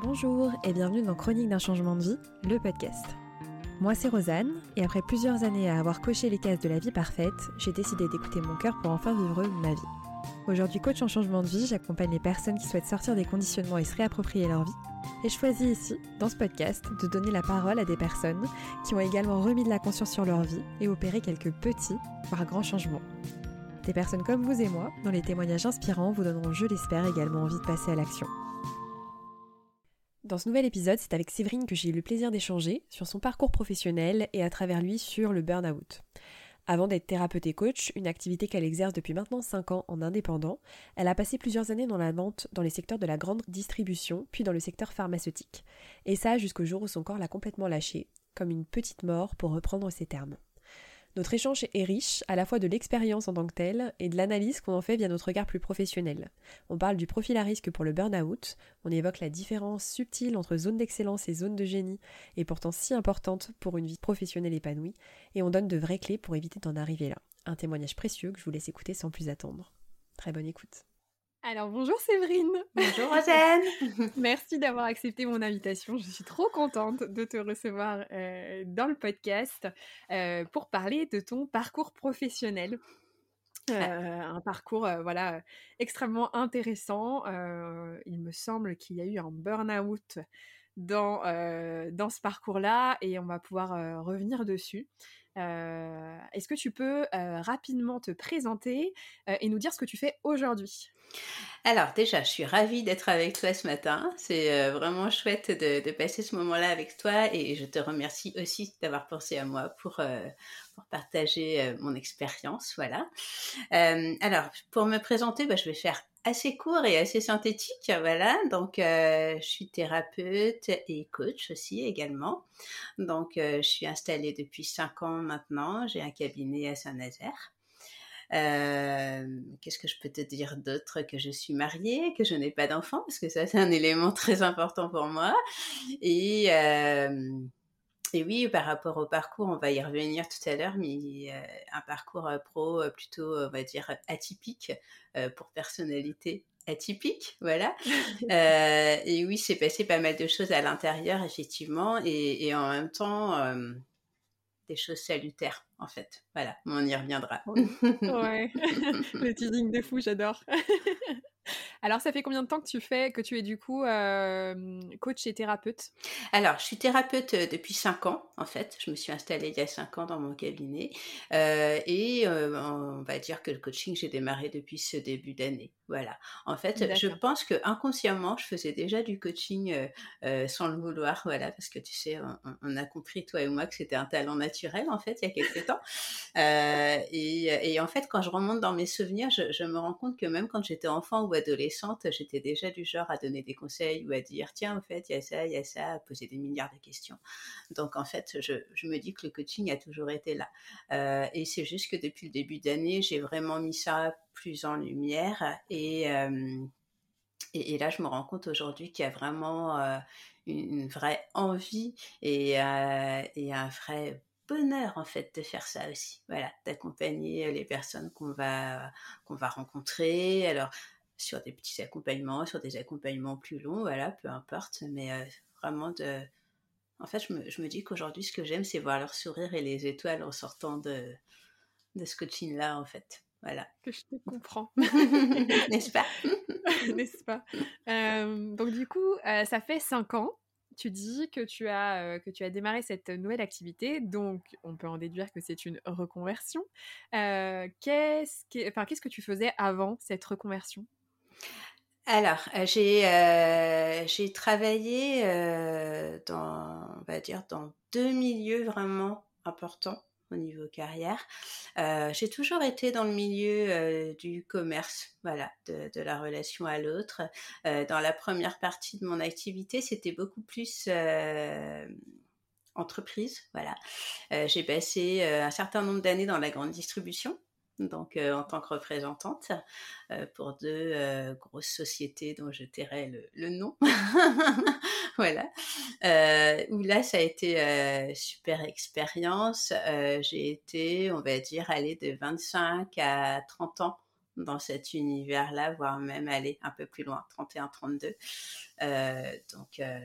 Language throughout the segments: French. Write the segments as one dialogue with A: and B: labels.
A: Bonjour et bienvenue dans Chronique d'un changement de vie, le podcast. Moi c'est Rosanne et après plusieurs années à avoir coché les cases de la vie parfaite, j'ai décidé d'écouter mon cœur pour enfin vivre ma vie. Aujourd'hui coach en changement de vie, j'accompagne les personnes qui souhaitent sortir des conditionnements et se réapproprier leur vie. Et je choisis ici, dans ce podcast, de donner la parole à des personnes qui ont également remis de la conscience sur leur vie et opéré quelques petits, voire grands changements. Des personnes comme vous et moi, dont les témoignages inspirants vous donneront, je l'espère, également envie de passer à l'action. Dans ce nouvel épisode, c'est avec Séverine que j'ai eu le plaisir d'échanger sur son parcours professionnel et à travers lui sur le burn-out. Avant d'être thérapeute et coach, une activité qu'elle exerce depuis maintenant 5 ans en indépendant, elle a passé plusieurs années dans la vente dans les secteurs de la grande distribution, puis dans le secteur pharmaceutique. Et ça jusqu'au jour où son corps l'a complètement lâché, comme une petite mort pour reprendre ses termes. Notre échange est riche à la fois de l'expérience en tant que telle et de l'analyse qu'on en fait via notre regard plus professionnel. On parle du profil à risque pour le burn-out, on évoque la différence subtile entre zone d'excellence et zone de génie, et pourtant si importante pour une vie professionnelle épanouie, et on donne de vraies clés pour éviter d'en arriver là. Un témoignage précieux que je vous laisse écouter sans plus attendre. Très bonne écoute. Alors bonjour Séverine.
B: Bonjour.
A: Merci d'avoir accepté mon invitation. Je suis trop contente de te recevoir euh, dans le podcast euh, pour parler de ton parcours professionnel. Euh, un parcours voilà extrêmement intéressant. il me semble qu'il y a eu un burn-out dans, dans ce parcours-là et on va pouvoir revenir dessus. Est-ce que tu peux rapidement te présenter et nous dire ce que tu fais aujourd'hui?
B: Alors déjà, je suis ravie d'être avec toi ce matin. C'est vraiment chouette de, passer ce moment-là avec toi et je te remercie aussi d'avoir pensé à moi pour, pour partager mon expérience. Voilà. alors, pour me présenter, bah, je vais faire assez court et assez synthétique. Voilà, donc euh, je suis thérapeute et coach aussi également. Donc euh, je suis installée depuis cinq ans maintenant. J'ai un cabinet à Saint-Nazaire. Euh, qu'est-ce que je peux te dire d'autre que je suis mariée, que je n'ai pas d'enfant parce que ça c'est un élément très important pour moi et oui, par rapport au parcours, on va y revenir tout à l'heure, mais un parcours pro plutôt, on va dire, atypique pour personnalité atypique, voilà. et oui, c'est passé pas mal de choses à l'intérieur, effectivement, et, en même temps, des choses salutaires, en fait. Voilà, on y reviendra.
A: ouais, le teasing de fou, j'adore. Alors, ça fait combien de temps que tu fais, que tu es du coup coach et thérapeute?
B: Alors, je suis thérapeute depuis 5 ans, en fait. Je me suis installée il y a 5 ans dans mon cabinet. et on va dire que le coaching, j'ai démarré depuis ce début d'année. Voilà. En fait, je pense que inconsciemment, je faisais déjà du coaching sans le vouloir, voilà, parce que tu sais, on, a compris toi et moi que c'était un talent naturel en fait il y a quelques temps. et, en fait, quand je remonte dans mes souvenirs, je, je me rends compte que même quand j'étais enfant ou adolescente, j'étais déjà du genre à donner des conseils ou à dire tiens, en fait, il y a ça, il y a ça, à poser des milliards de questions. Donc en fait, je, me dis que le coaching a toujours été là. et c'est juste que depuis le début d'année, j'ai vraiment mis ça plus en lumière. Et, et, là, je me rends compte aujourd'hui qu'il y a vraiment une, vraie envie et, et un vrai bonheur en fait de faire ça aussi. Voilà, d'accompagner les personnes qu'on va qu'on va rencontrer. Alors sur des petits accompagnements, sur des accompagnements plus longs, voilà, peu importe, mais vraiment de en fait, je me, je me dis qu'aujourd'hui, ce que j'aime, c'est voir leur sourire et les étoiles en sortant de, de ce coaching-là, en fait. Voilà.
A: Que je te comprends.
B: N'est-ce pas?
A: N'est-ce pas? Euh, Donc du coup, euh, ça fait cinq ans. Tu dis que tu as euh, que tu as démarré cette nouvelle activité, donc on peut en déduire que c'est une reconversion. qu'est-ce que, enfin, qu'est-ce que tu faisais avant cette reconversion?
B: Alors, j'ai j'ai travaillé dans, on va dire, dans deux milieux vraiment importants au niveau carrière. Euh, j'ai toujours été dans le milieu euh, du commerce, de, la relation à l'autre. Euh, dans la première partie de mon activité, c'était beaucoup plus entreprise, voilà. j'ai passé un certain nombre d'années dans la grande distribution donc en tant que représentante pour deux grosses sociétés dont je tairai le, nom. voilà. où là, ça a été super expérience. j'ai été, on va dire, aller de 25 à 30 ans dans cet univers-là, voire même aller un peu plus loin, 31-32. Euh, donc, euh,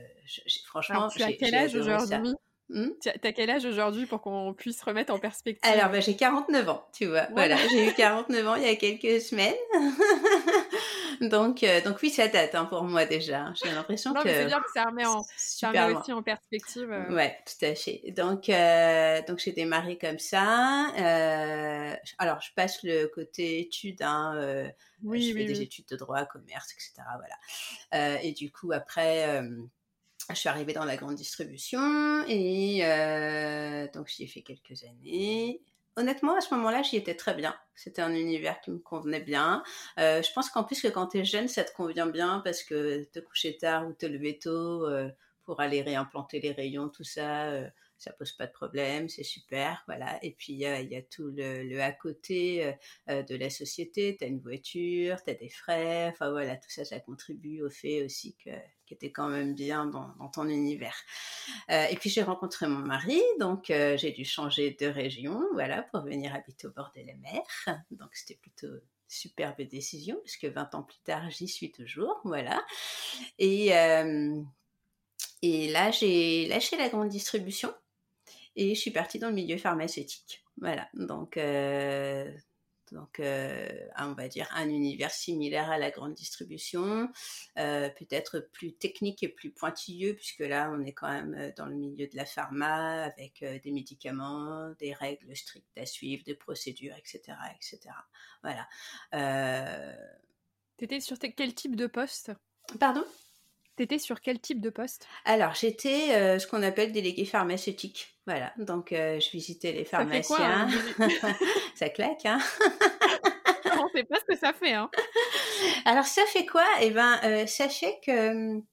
B: franchement,
C: tu as quel âge aujourd'hui? Hmm? Tu as quel âge aujourd'hui pour qu'on puisse remettre en perspective
B: Alors, bah, j'ai 49 ans, tu vois. Voilà, j'ai eu 49 ans il y a quelques semaines. donc, euh, donc oui, ça date hein, pour moi déjà. J'ai l'impression que.
C: c'est bien que ça remet, en, ça remet aussi en perspective.
B: Euh. Ouais, tout à fait. Donc, euh, donc j'ai démarré comme ça. alors, je passe le côté études. Hein, oui, je fais des études de droit, commerce, etc. Voilà. et du coup, après je suis arrivée dans la grande distribution et euh, donc j'y ai fait quelques années. Honnêtement, à ce moment-là, j'y étais très bien. C'était un univers qui me convenait bien. Euh, je pense qu'en plus que quand tu es jeune, ça te convient bien parce que te coucher tard ou te lever tôt euh, pour aller réimplanter les rayons, tout ça, ça pose pas de problème, c'est super, voilà. Et puis il y a, tout le, à côté euh, euh, de la société, tu as une voiture, tu as des frais, enfin voilà, tout ça, ça contribue au fait aussi que qui était quand même bien dans, ton univers. Euh, et puis j'ai rencontré mon mari, donc j'ai dû changer de région, voilà, pour venir habiter au bord de la mer. Donc c'était plutôt superbe décision, puisque 20 ans plus tard, j'y suis toujours, voilà. Et, et là, j'ai lâché la grande distribution et je suis partie dans le milieu pharmaceutique. Voilà, donc, euh, donc euh, on va dire un univers similaire à la grande distribution, euh, peut-être plus technique et plus pointilleux, puisque là, on est quand même dans le milieu de la pharma, avec des médicaments, des règles strictes à suivre, des procédures, etc. etc. Voilà.
C: Tu étais sur quel type de poste?
B: Pardon?
C: T'étais sur quel type de poste?
B: Alors, j'étais euh, ce qu'on appelle délégué pharmaceutique. Voilà, donc euh, je visitais les pharmaciens. Ça, quoi, hein ça claque, hein
C: On sait pas ce que ça fait, hein
B: Alors, ça fait quoi? Eh ben, euh, fait que, hum,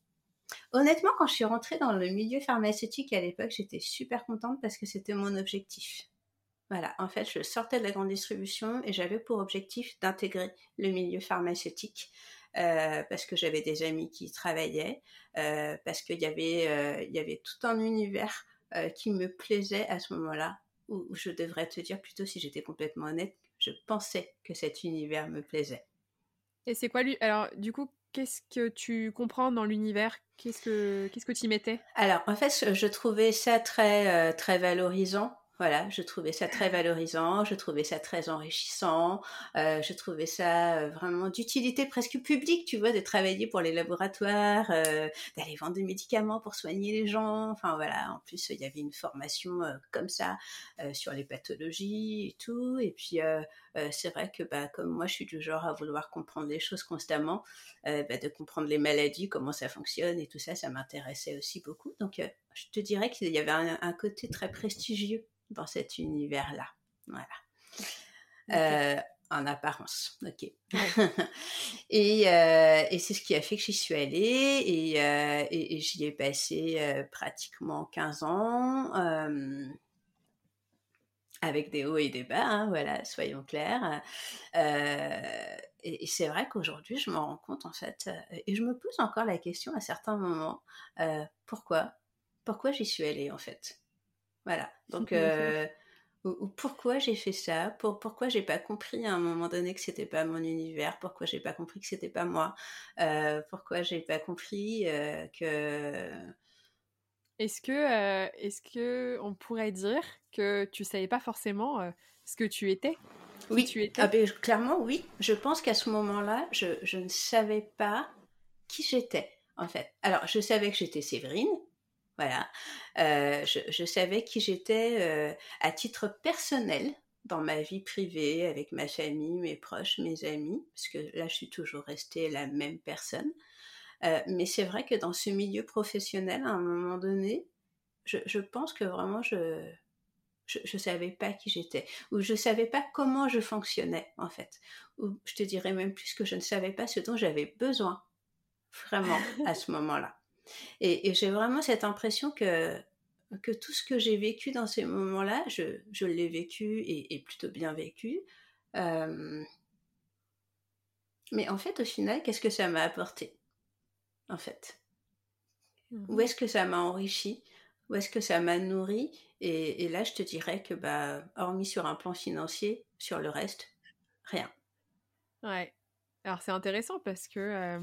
B: honnêtement, quand je suis rentrée dans le milieu pharmaceutique à l'époque, j'étais super contente parce que c'était mon objectif. Voilà, en fait, je sortais de la grande distribution et j'avais pour objectif d'intégrer le milieu pharmaceutique. Euh, parce que j'avais des amis qui travaillaient, euh, parce qu'il y avait euh, il y avait tout un univers qui me plaisait à ce moment-là, où, je devrais te dire plutôt si j'étais complètement honnête, je pensais que cet univers me plaisait.
C: Et c'est quoi lui Alors du coup, qu'est-ce que tu comprends dans l'univers? Qu'est-ce que qu'est-ce que tu y mettais?
B: Alors en fait, je trouvais ça très très valorisant voilà, je trouvais ça très valorisant, je trouvais ça très enrichissant, euh, je trouvais ça euh, vraiment d'utilité presque publique, tu vois, de travailler pour les laboratoires, euh, d'aller vendre des médicaments pour soigner les gens. Enfin voilà, en plus il y avait une formation comme ça sur les pathologies et tout. Et puis c'est vrai que bah, comme moi je suis du genre à vouloir comprendre les choses constamment, bah, de comprendre les maladies, comment ça fonctionne et tout ça, ça m'intéressait aussi beaucoup. Donc je te dirais qu'il y avait un côté très prestigieux dans cet univers-là. Voilà. Euh, en apparence, ok. et, euh, et c'est ce qui a fait que j'y suis allée et, euh, et, j'y ai passé pratiquement 15 ans avec des hauts et des bas, hein, voilà, soyons clairs. et, c'est vrai qu'aujourd'hui, je me rends compte en fait, et je me pose encore la question à certains moments, pourquoi Pourquoi j'y suis allée en fait. Voilà. Donc, euh, pourquoi j'ai fait ça? Pour, Pourquoi j'ai pas compris à un moment donné que c'était pas mon univers? Pourquoi j'ai pas compris que c'était pas moi? Euh, Pourquoi j'ai pas compris euh, que
C: Est-ce que, est-ce que on pourrait dire que tu savais pas forcément ce que tu étais?
B: Oui, tu étais? Ah ben, clairement oui. Je pense qu'à ce moment-là, je, je ne savais pas qui j'étais en fait. Alors, je savais que j'étais Séverine, voilà. Je, savais qui j'étais à titre personnel dans ma vie privée, avec ma famille, mes proches, mes amis, parce que là, je suis toujours restée la même personne. Mais c'est vrai que dans ce milieu professionnel, à un moment donné, je, pense que vraiment, je ne savais pas qui j'étais, ou je ne savais pas comment je fonctionnais, en fait. Ou je te dirais même plus que je ne savais pas ce dont j'avais besoin, vraiment, à ce moment-là. Et, j'ai vraiment cette impression que, que tout ce que j'ai vécu dans ces moments-là, je, je l'ai vécu et, plutôt bien vécu. Euh, mais en fait, au final, qu'est-ce que ça m'a apporté En fait? Où mmh est-ce que ça m'a enrichi? Où est-ce que ça m'a nourri? Et, et, là, je te dirais que, bah, hormis sur un plan financier, sur le reste, rien.
C: Ouais. Alors c'est intéressant parce que euh,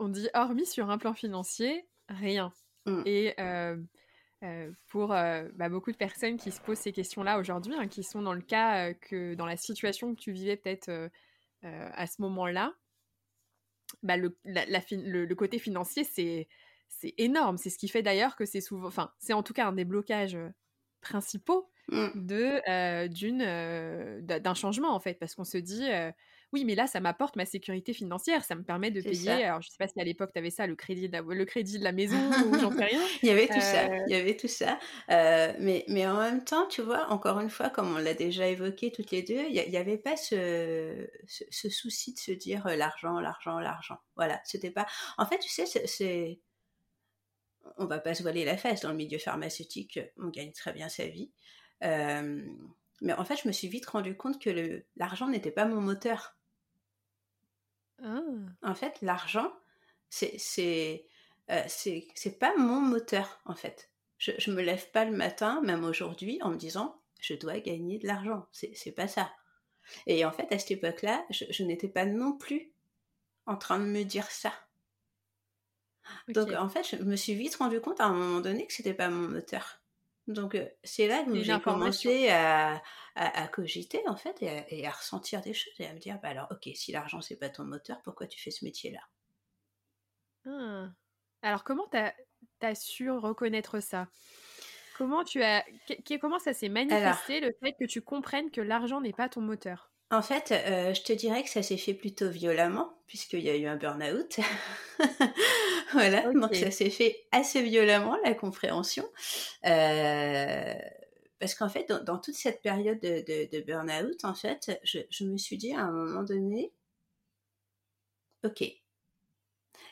C: on dit hormis sur un plan financier, rien. Mmh. Et euh, euh, pour bah, beaucoup de personnes qui se posent ces questions-là aujourd'hui, hein, qui sont dans le cas que dans la situation que tu vivais peut-être à ce moment-là, bah, le, le, côté financier c'est c'est énorme. C'est ce qui fait d'ailleurs que c'est souvent, enfin c'est en tout cas un des blocages principaux de d'une d'un changement en fait, parce qu'on se dit oui, mais là, ça m'apporte ma sécurité financière, ça me permet de payer. Alors, je sais pas si à l'époque, tu avais ça, le crédit de la, le crédit de la maison, ou j'en sais rien.
B: il y avait tout ça, il y avait tout ça. Euh, mais, mais en même temps, tu vois, encore une fois, comme on l'a déjà évoqué toutes les deux, il n'y avait pas ce, ce, souci de se dire euh, l'argent, l'argent, l'argent. Voilà, c'était pas. En fait, tu sais, c'est. On va pas se voiler la face, dans le milieu pharmaceutique, on gagne très bien sa vie. Euh, mais en fait, je me suis vite rendu compte que l'argent n'était pas mon moteur. Ah. En fait, l'argent, c'est c'est euh, c'est pas mon moteur en fait. Je, je me lève pas le matin, même aujourd'hui, en me disant je dois gagner de l'argent. C'est pas ça. Et en fait, à cette époque-là, je, je n'étais pas non plus en train de me dire ça. Donc en fait, je me suis vite rendu compte à un moment donné que c'était pas mon moteur. Donc c'est là que j'ai commencé à, à, cogiter en fait et à, ressentir des choses et à me dire bah alors ok si l'argent c'est pas ton moteur pourquoi tu fais ce métier là
C: ah. Alors comment tu as, su reconnaître ça? Comment tu as comment ça s'est manifesté le fait que tu comprennes que l'argent n'est pas ton moteur?
B: En fait, je te dirais que ça s'est fait plutôt violemment, puisqu'il y a eu un burn-out. voilà, donc ça s'est fait assez violemment, la compréhension. Euh, parce qu'en fait, dans, toute cette période de, burn-out, en fait, je, me suis dit à un moment donné, ok,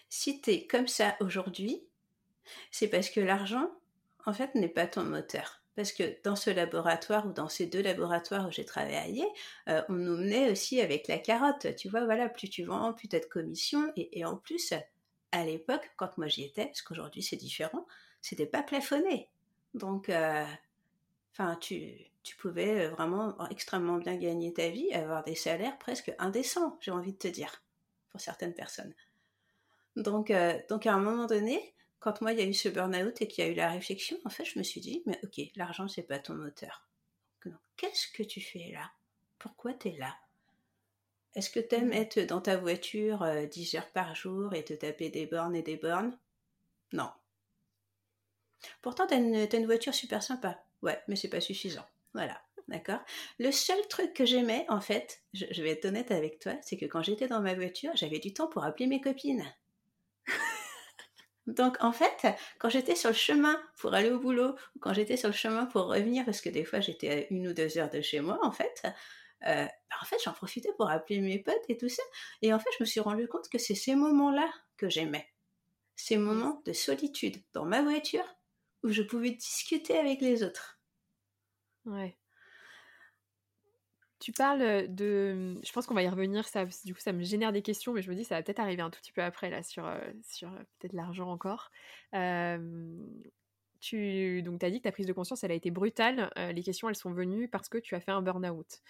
B: si tu es comme ça aujourd'hui, c'est parce que l'argent, en fait, n'est pas ton moteur. Parce que dans ce laboratoire ou dans ces deux laboratoires où j'ai travaillé, euh, on nous menait aussi avec la carotte. Tu vois, voilà, plus tu vends, plus tu as de commission. Et, en plus, à l'époque, quand moi j'y étais, parce qu'aujourd'hui c'est différent, c'était pas plafonné. Donc, euh, enfin, tu, pouvais euh, vraiment extrêmement bien gagner ta vie, avoir des salaires presque indécents, j'ai envie de te dire, pour certaines personnes. Donc à un moment donné, quand moi il y a eu ce burn-out et qu'il y a eu la réflexion, en fait, je me suis dit, mais ok, l'argent c'est pas ton moteur. Qu'est-ce que tu fais là? Pourquoi tu es là? Est-ce que tu aimes mmh. être dans ta voiture 10 euh, heures par jour et te taper des bornes et des bornes? Non. Pourtant, tu as, une voiture super sympa. Ouais, mais c'est pas suffisant. Voilà. D'accord? Le seul truc que j'aimais, en fait, je, je vais être honnête avec toi, c'est que quand j'étais dans ma voiture, j'avais du temps pour appeler mes copines. Donc en fait, quand j'étais sur le chemin pour aller au boulot, ou quand j'étais sur le chemin pour revenir, parce que des fois j'étais à une ou deux heures de chez moi, en fait, euh, bah, en fait j'en profitais pour appeler mes potes et tout ça. Et en fait, je me suis rendu compte que c'est ces moments-là que j'aimais. Ces moments de solitude dans ma voiture où je pouvais discuter avec les autres.
C: Tu parles de. Je pense qu'on va y revenir, ça, du coup, ça me génère des questions, mais je me dis ça va peut-être arriver un tout petit peu après, là, sur, sur peut-être l'argent encore. tu donc, as dit que ta prise de conscience, elle a été brutale. les questions, elles sont venues parce que tu as fait un burn-out.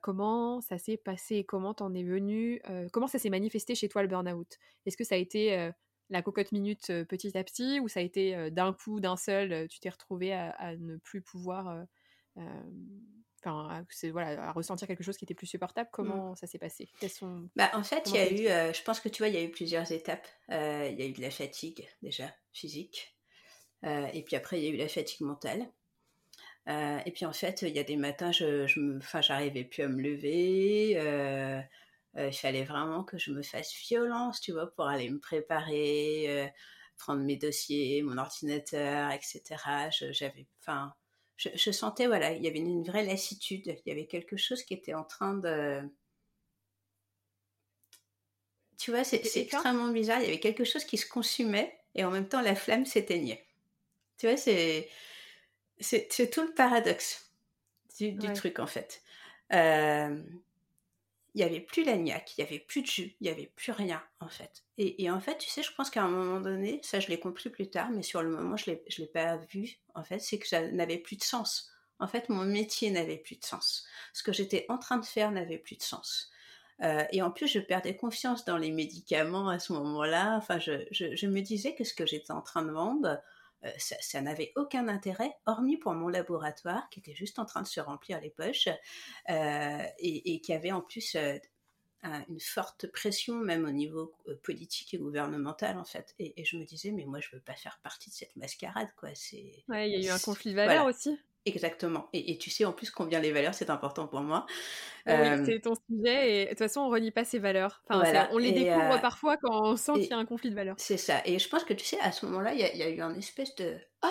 C: comment ça s'est passé? Comment t'en es venu Comment ça s'est manifesté chez toi, le burn-out? Est-ce que ça a été la cocotte minute petit à petit ou ça a été d'un coup, d'un seul, tu t'es retrouvé à, ne plus pouvoir enfin, c'est voilà, à ressentir quelque chose qui était plus supportable. Mmh. Comment ça s'est passé?
B: Sont... bah, En fait, il y a eu, euh, je pense que tu vois, il y a eu plusieurs étapes. Euh, il y a eu de la fatigue déjà physique, euh, et puis après il y a eu la fatigue mentale. et puis en fait, il y a des matins, je, j'arrivais plus à me lever. il fallait vraiment que je me fasse violence, tu vois, pour aller me préparer, prendre mes dossiers, mon ordinateur, etc. J'avais, enfin, je, sentais, voilà, il y avait une, vraie lassitude, il y avait quelque chose qui était en train de... Tu vois, c'est extrêmement bizarre, il y avait quelque chose qui se consumait et en même temps la flamme s'éteignait. Tu vois, c'est c'est tout le paradoxe du, truc en fait. Euh, il y avait plus l'agnac, il y avait plus de jus, il y avait plus rien en fait. Et, en fait, tu sais, je pense qu'à un moment donné, ça je l'ai compris plus tard, mais sur le moment je l'ai, l'ai pas vu. En fait, c'est que ça n'avait plus de sens. En fait, mon métier n'avait plus de sens. Ce que j'étais en train de faire n'avait plus de sens. et en plus, je perdais confiance dans les médicaments à ce moment-là. Enfin, je, je, me disais que ce que j'étais en train de vendre, ça, ça n'avait aucun intérêt, hormis pour mon laboratoire, qui était juste en train de se remplir les poches, et, et, qui avait en plus une forte pression, même au niveau euh, politique et gouvernemental, en fait. Et, je me disais, mais moi, je veux pas faire partie de cette mascarade, quoi.
C: C'est. Ouais, il y a eu un conflit de valeurs aussi.
B: Exactement. Et, tu sais en plus combien les valeurs, c'est important pour moi.
C: Oui, euh, c'est ton sujet. Et de toute façon, on renie pas ces valeurs. Enfin, on les découvre euh, parfois quand on sent qu'il y a un conflit de valeurs.
B: C'est ça. Et je pense que tu sais, à ce moment-là, il y, a eu un espèce de. Oh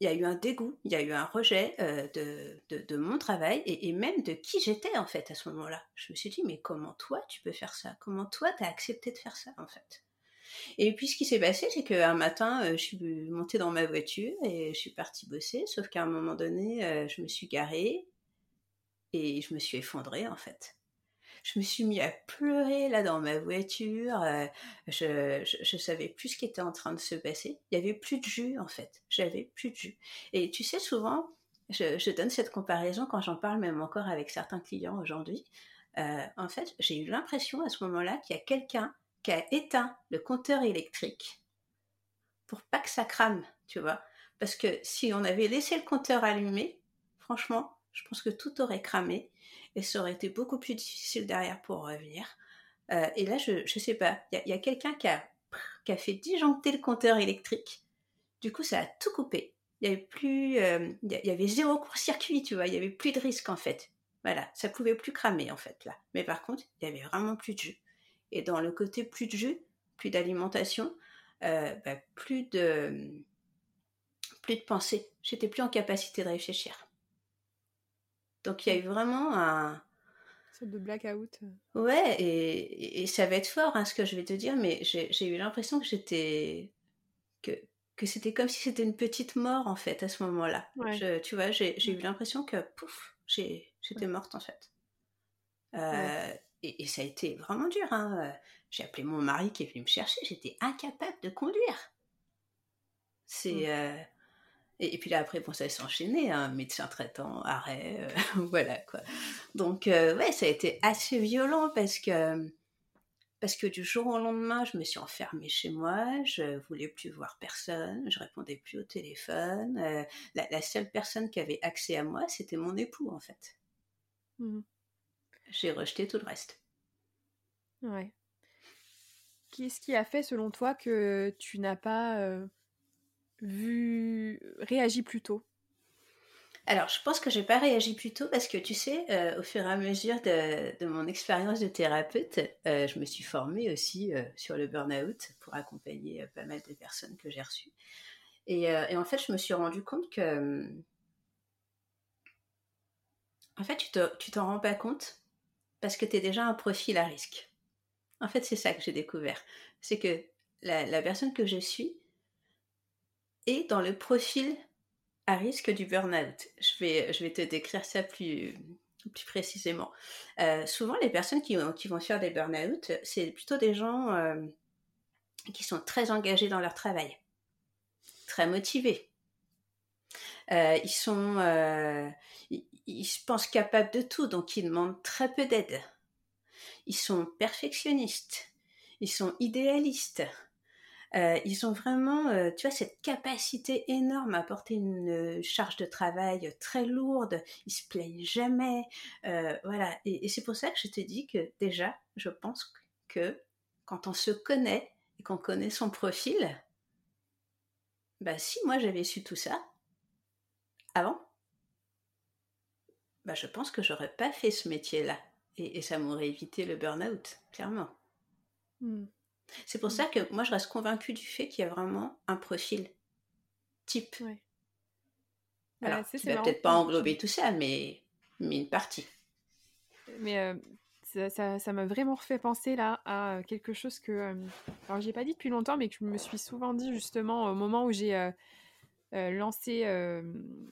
B: il y a eu un dégoût, il y a eu un rejet euh, de, de, mon travail et, même de qui j'étais en fait à ce moment-là. Je me suis dit, mais comment toi tu peux faire ça? Comment toi tu as accepté de faire ça en fait? Et puis ce qui s'est passé, c'est qu'un matin, euh, je suis montée dans ma voiture et je suis partie bosser, sauf qu'à un moment donné, euh, je me suis garée et je me suis effondrée en fait je me suis mis à pleurer là dans ma voiture. Euh, je, je, savais plus ce qui était en train de se passer. Il y avait plus de jus en fait. J'avais plus de jus. Et tu sais, souvent, je, donne cette comparaison quand j'en parle même encore avec certains clients aujourd'hui. En fait, j'ai eu l'impression à ce moment-là qu'il y a quelqu'un qui a éteint le compteur électrique pour pas que ça crame, tu vois. Parce que si on avait laissé le compteur allumé, franchement, je pense que tout aurait cramé et ça aurait été beaucoup plus difficile derrière pour revenir. Euh, et là, je ne sais pas, il y a, quelqu'un qui a, qui a fait disjoncter le compteur électrique. Du coup, ça a tout coupé. Il y avait plus, euh, il y avait zéro court-circuit, tu vois. Il y avait plus de risque en fait. Voilà, ça pouvait plus cramer en fait là. Mais par contre, il y avait vraiment plus de jus. Et dans le côté plus de jus, plus d'alimentation, euh, bah, plus de plus de pensée. J'étais plus en capacité de réfléchir. Donc il y a eu vraiment un...
C: Sorte de blackout.
B: Ouais, et, ça va être fort hein, ce que je vais te dire, mais j'ai eu l'impression que j'étais... Que, que c'était comme si c'était une petite mort en fait à ce moment-là. Tu vois, j'ai eu l'impression que pouf, j'étais morte en fait. Euh, et, ça a été vraiment dur. Hein. J'ai appelé mon mari qui est venu me chercher, j'étais incapable de conduire. C'est. Mmh. Euh, et, puis là, après, bon, ça s'est enchaîné, hein, médecin traitant, arrêt, euh, voilà quoi. Donc, euh, ouais, ça a été assez violent parce que, parce que du jour au lendemain, je me suis enfermée chez moi, je voulais plus voir personne, je répondais plus au téléphone. Euh, la, seule personne qui avait accès à moi, c'était mon époux, en fait. Mmh. J'ai rejeté tout le reste.
C: Ouais. Qu'est-ce qui a fait, selon toi, que tu n'as pas vu réagi plus tôt?
B: Alors, je pense que j'ai pas réagi plus tôt parce que tu sais, euh, au fur et à mesure de, mon expérience de thérapeute, euh, je me suis formée aussi euh, sur le burn-out pour accompagner pas mal de personnes que j'ai reçues. Et, et, en fait, je me suis rendu compte que, en fait, tu t'en rends pas compte parce que tu es déjà un profil à risque. En fait, c'est ça que j'ai découvert. C'est que la, personne que je suis, et dans le profil à risque du burn-out. Je vais, je vais te décrire ça plus, plus précisément. Euh, souvent, les personnes qui, qui, vont faire des burn-out, c'est plutôt des gens euh, qui sont très engagés dans leur travail, très motivés. Euh, ils se pensent capables de tout, donc ils demandent très peu d'aide. Ils sont perfectionnistes, ils sont idéalistes, euh, ils ont vraiment, euh, tu vois, cette capacité énorme à porter une euh, charge de travail très lourde. Ils se plaignent jamais, voilà. Et, c'est pour ça que je te dis que déjà, je pense que quand on se connaît et qu'on connaît son profil, bah si moi j'avais su tout ça avant, bah je pense que j'aurais pas fait ce métier-là et, ça m'aurait évité le burn-out, clairement. Mmh. C'est pour mmh. ça que moi, je reste convaincue du fait qu'il y a vraiment un profil type. Alors, tu vas peut-être pas englober tout ça, mais, mais une partie.
C: Mais euh, ça m'a vraiment fait penser là à quelque chose que, euh, alors j'ai pas dit depuis longtemps, mais que je me suis souvent dit justement au moment où j'ai euh, lancé,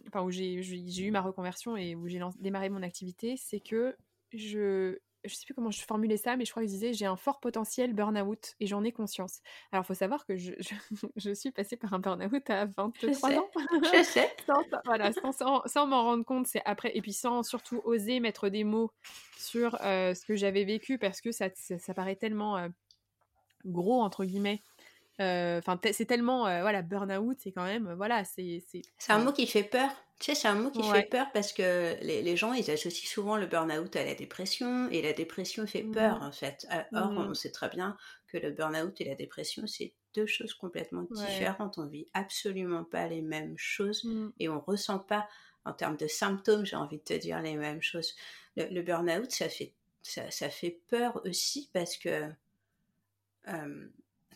C: enfin où j'ai eu ma reconversion et où j'ai démarré mon activité, c'est que je je sais plus comment je formulais ça, mais je crois que je disais j'ai un fort potentiel burn-out et j'en ai conscience. Alors, il faut savoir que je, je, suis passée par un burn-out à 23 ans.
B: Je sais.
C: sans, voilà, sans, sans, m'en rendre compte, c'est après, et puis sans surtout oser mettre des mots sur euh, ce que j'avais vécu parce que ça, ça, paraît tellement euh, gros, entre guillemets. Euh, enfin, c'est tellement, voilà, burn-out, c'est quand même, voilà, c'est.
B: C'est un mot qui fait peur. Tu sais, c'est un mot qui fait peur parce que les, les, gens, ils associent souvent le burn-out à la dépression et la dépression fait mmh peur en fait. Ah, or, mmh on sait très bien que le burn-out et la dépression, c'est deux choses complètement différentes. On vit absolument pas les mêmes choses mmh. et on ressent pas, en termes de symptômes, j'ai envie de te dire les mêmes choses. Le, burn-out, ça fait, ça, ça, fait peur aussi parce que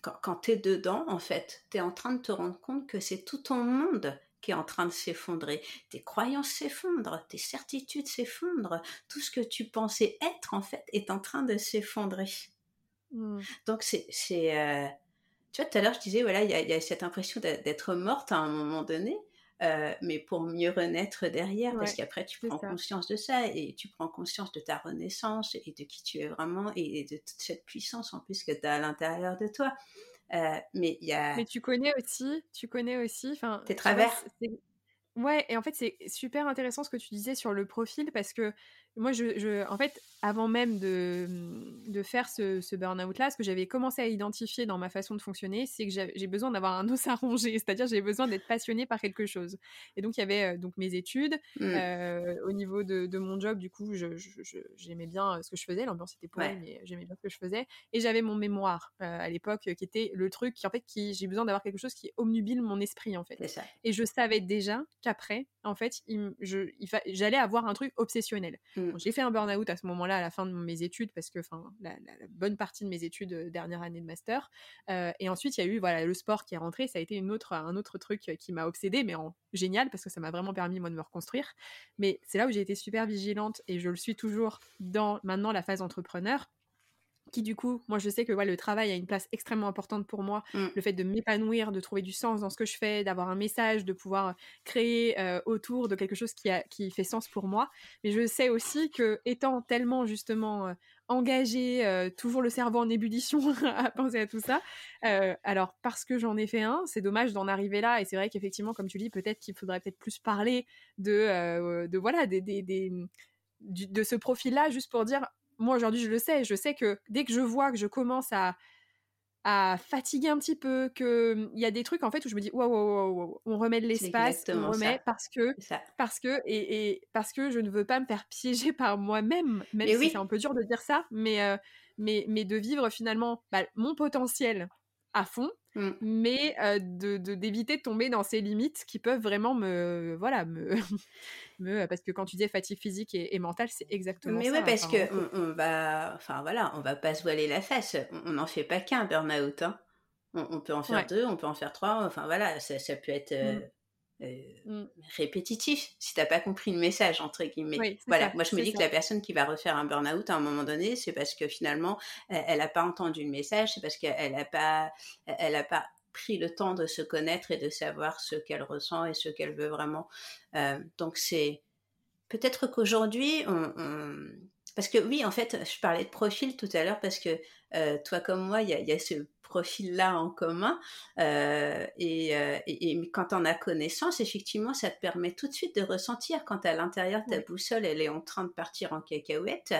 B: quand, quand tu es dedans, en fait, tu es en train de te rendre compte que c'est tout ton monde qui est en train de s'effondrer. Tes croyances s'effondrent, tes certitudes s'effondrent, tout ce que tu pensais être en fait est en train de s'effondrer. Mmh. Donc c'est, euh, tu vois, tout à l'heure je disais voilà, il y, a cette impression d'être morte à un moment donné. Euh, mais pour mieux renaître derrière, parce qu'après tu prends conscience de ça et tu prends conscience de ta renaissance et de qui tu es vraiment et de toute cette puissance en plus que tu as à l'intérieur de toi. Euh, mais il y a.
C: Mais tu connais aussi, tu connais aussi, enfin.
B: Tes travers.
C: ouais, et en fait c'est super intéressant ce que tu disais sur le profil parce que moi, je, en fait, avant même de, de faire ce, ce burn-out-là, ce que j'avais commencé à identifier dans ma façon de fonctionner, c'est que j'ai besoin d'avoir un os à ronger, c'est-à-dire j'ai besoin d'être passionnée par quelque chose. Et donc, il y avait euh, donc mes études. Mmh. Euh, au niveau de, de, mon job, du coup, j'aimais bien euh, ce que je faisais. L'ambiance était pourrie, mais j'aimais bien ce que je faisais. Et j'avais mon mémoire à l'époque, qui était le truc qui, en fait, qui, j'ai besoin d'avoir quelque chose qui obnubile mon esprit, en fait. Et je savais déjà qu'après, en fait, j'allais avoir un truc obsessionnel. Mmh. J'ai fait un burn-out à ce moment-là, à la fin de mes études, parce que la, bonne partie de mes études euh, dernière année de master. Euh, et ensuite, il y a eu voilà le sport qui est rentré. Ça a été une autre, un autre truc qui m'a obsédé, mais en génial parce que ça m'a vraiment permis moi de me reconstruire. Mais c'est là où j'ai été super vigilante et je le suis toujours dans maintenant la phase entrepreneur qui du coup, moi je sais que ouais, le travail a une place extrêmement importante pour moi, mmh. le fait de m'épanouir, de trouver du sens dans ce que je fais, d'avoir un message, de pouvoir créer euh, autour de quelque chose qui, a, qui fait sens pour moi. Mais je sais aussi que étant tellement justement euh, engagée, euh, toujours le cerveau en ébullition à penser à tout ça, alors parce que j'en ai fait un, c'est dommage d'en arriver là. Et c'est vrai qu'effectivement, comme tu dis, peut-être qu'il faudrait peut-être plus parler de, de voilà, des, des, des de ce profil-là, juste pour dire moi aujourd'hui je le sais, je sais que dès que je vois que je commence à, à fatiguer un petit peu, qu'il y a des trucs en fait où je me dis waouh, on remet de l'espace, on remet parce que, parce que, et, parce que je ne veux pas me faire piéger par moi-même, même si c'est un peu dur de dire ça, mais, euh, mais, mais de vivre finalement bah, mon potentiel à fond, mmh. mais euh, de d'éviter de, tomber dans ces limites qui peuvent vraiment me voilà me parce que quand tu disais fatigue physique et, mentale, c'est exactement
B: ça.
C: Mais
B: oui, parce qu'on que on, va, enfin voilà, on va pas se voiler la face. On n'en fait pas qu'un burn-out. Hein. On, peut en faire deux, on peut en faire trois. Enfin voilà, ça, peut être euh, mmh. Euh, mmh. répétitif si t'as pas compris le message entre guillemets. voilà, moi je me dis que la personne qui va refaire un burn-out à un moment donné, c'est parce que finalement elle, n'a pas entendu le message, c'est parce qu'elle a pas, elle a pas pris le temps de se connaître et de savoir ce qu'elle ressent et ce qu'elle veut vraiment. Euh, donc c'est peut-être qu'aujourd'hui, on, parce que oui, en fait, je parlais de profil tout à l'heure parce que euh, toi comme moi, il y y a, ce profil-là en commun. Euh, et, euh, et, et, quand on a connaissance, effectivement, ça te permet tout de suite de ressentir quand à l'intérieur ta boussole, elle est en train de partir en cacahuète,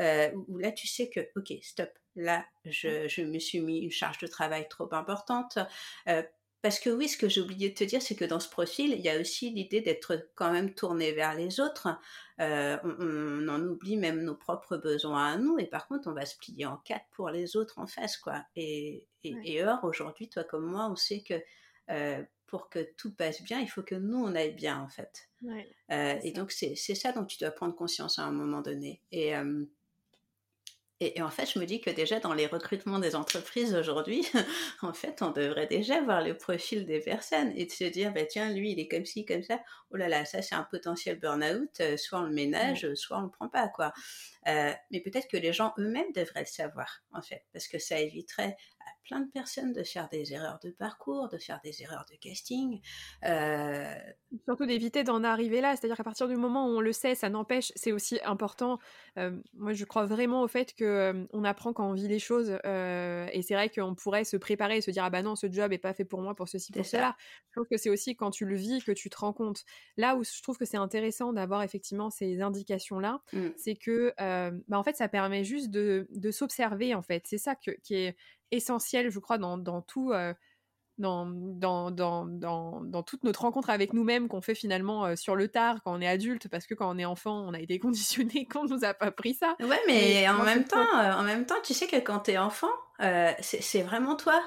B: euh, où là tu sais que, ok, stop, là je, je, me suis mis une charge de travail trop importante. Euh, parce que oui, ce que j'ai oublié de te dire, c'est que dans ce profil, il y a aussi l'idée d'être quand même tourné vers les autres. Euh, on, en oublie même nos propres besoins à nous, et par contre, on va se plier en quatre pour les autres en face, quoi. Et, et, or, aujourd'hui, toi comme moi, on sait que euh, pour que tout passe bien, il faut que nous, on aille bien, en fait. Euh, et donc, c'est ça dont tu dois prendre conscience à un moment donné. Et, et, en fait, je me dis que déjà dans les recrutements des entreprises aujourd'hui, en fait, on devrait déjà voir le profil des personnes et de se dire, bah, tiens, lui, il est comme ci, comme ça. Oh là là, ça, c'est un potentiel burn-out. Euh, soit on le ménage, soit on le prend pas, quoi. Euh, mais peut-être que les gens eux-mêmes devraient le savoir, en fait, parce que ça éviterait plein de personnes de faire des erreurs de parcours, de faire des erreurs de casting. Euh,
C: Surtout d'éviter d'en arriver là, c'est-à-dire qu'à partir du moment où on le sait, ça n'empêche, c'est aussi important. Euh, moi, je crois vraiment au fait que on apprend quand on vit les choses, et c'est vrai qu'on pourrait se préparer et se dire ah bah non, ce job est pas fait pour moi, pour ceci, pour cela. Je trouve que c'est aussi quand tu le vis que tu te rends compte. Là où je trouve que c'est intéressant d'avoir effectivement ces indications là, mmh. c'est que bah en fait ça permet juste de, de s'observer en fait. C'est ça que, qui est essentiel, je crois, dans, dans tout. Euh, dans, dans, dans, dans, toute notre rencontre avec nous-mêmes qu'on fait finalement euh, sur le tard quand on est adulte, parce que quand on est enfant, on a été conditionné qu'on nous a pas pris ça.
B: Ouais, mais en même, temps, euh, en même temps, tu sais que quand tu es enfant, c'est vraiment toi,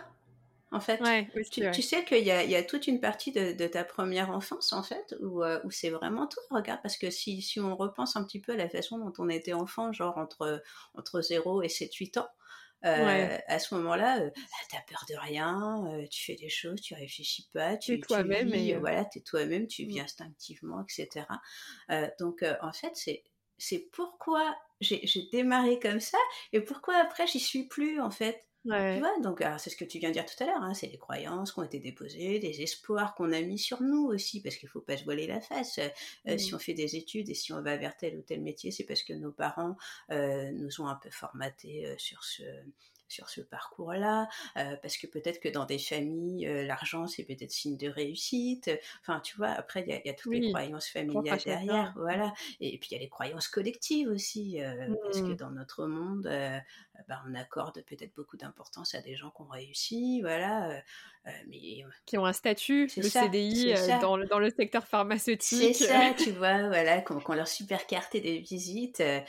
B: en fait. tu, sais qu'il y a, y a, toute une partie de, de, ta première enfance, en fait, où, où c'est vraiment toi. Regarde, parce que si, si on repense un petit peu à la façon dont on était enfant, genre entre, entre 0 et 7-8 ans, euh, à ce moment-là, euh, ah, t'as peur de rien, euh, tu fais des choses, tu réfléchis pas, tu
C: es toi-même
B: et voilà, t'es toi-même, tu vis mmh. instinctivement, etc. donc en fait, c'est c'est pourquoi j'ai démarré comme ça et pourquoi après j'y suis plus en fait. Tu vois, donc c'est ce que tu viens de dire tout à l'heure, hein, c'est des croyances qui ont été déposées, des espoirs qu'on a mis sur nous aussi, parce qu'il faut pas se voiler la face. Euh, Si mmh. on fait des études et si on va vers tel ou tel métier, c'est parce que nos parents euh, nous ont un peu formaté euh, sur ce sur ce parcours-là, euh, parce que peut-être que dans des familles, euh, l'argent c'est peut-être signe de réussite. Enfin, tu vois, après il y, a toutes les croyances familiales derrière, voilà. Et, puis il y a les croyances collectives aussi, euh, parce que mmh. dans notre monde, bah, on accorde peut-être beaucoup d'importance à des gens qui ont réussi, voilà. mais
C: qui ont un statut, le CDI dans, le, dans le secteur pharmaceutique.
B: C'est ça, tu vois, voilà, qui ont, leur super carte de visite. et,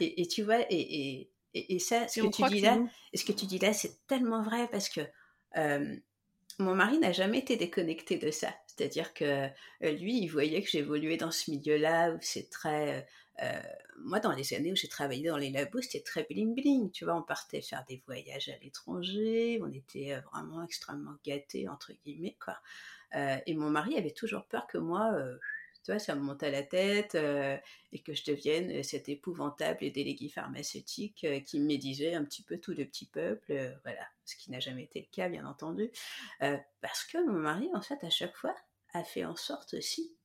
B: et, tu vois, et, et, ça, ce que, tu dis là, ce que tu dis là, c'est tellement vrai parce que mon mari n'a jamais été déconnecté de ça. C'est-à-dire que lui, il voyait que j'évoluais dans ce milieu-là où c'est très. moi, dans les années où j'ai travaillé dans les labos, c'était très bling bling. Tu vois, on partait faire des voyages à l'étranger, on était vraiment extrêmement gâtés entre guillemets, quoi. et mon mari avait toujours peur que moi tu ça me monte à la tête euh, et que je devienne euh, cet épouvantable délégué pharmaceutique euh, qui médisait un petit peu tout le petit peuple, voilà, ce qui n'a jamais été le cas, bien entendu, parce que mon mari, en fait, à chaque fois, a fait en sorte aussi,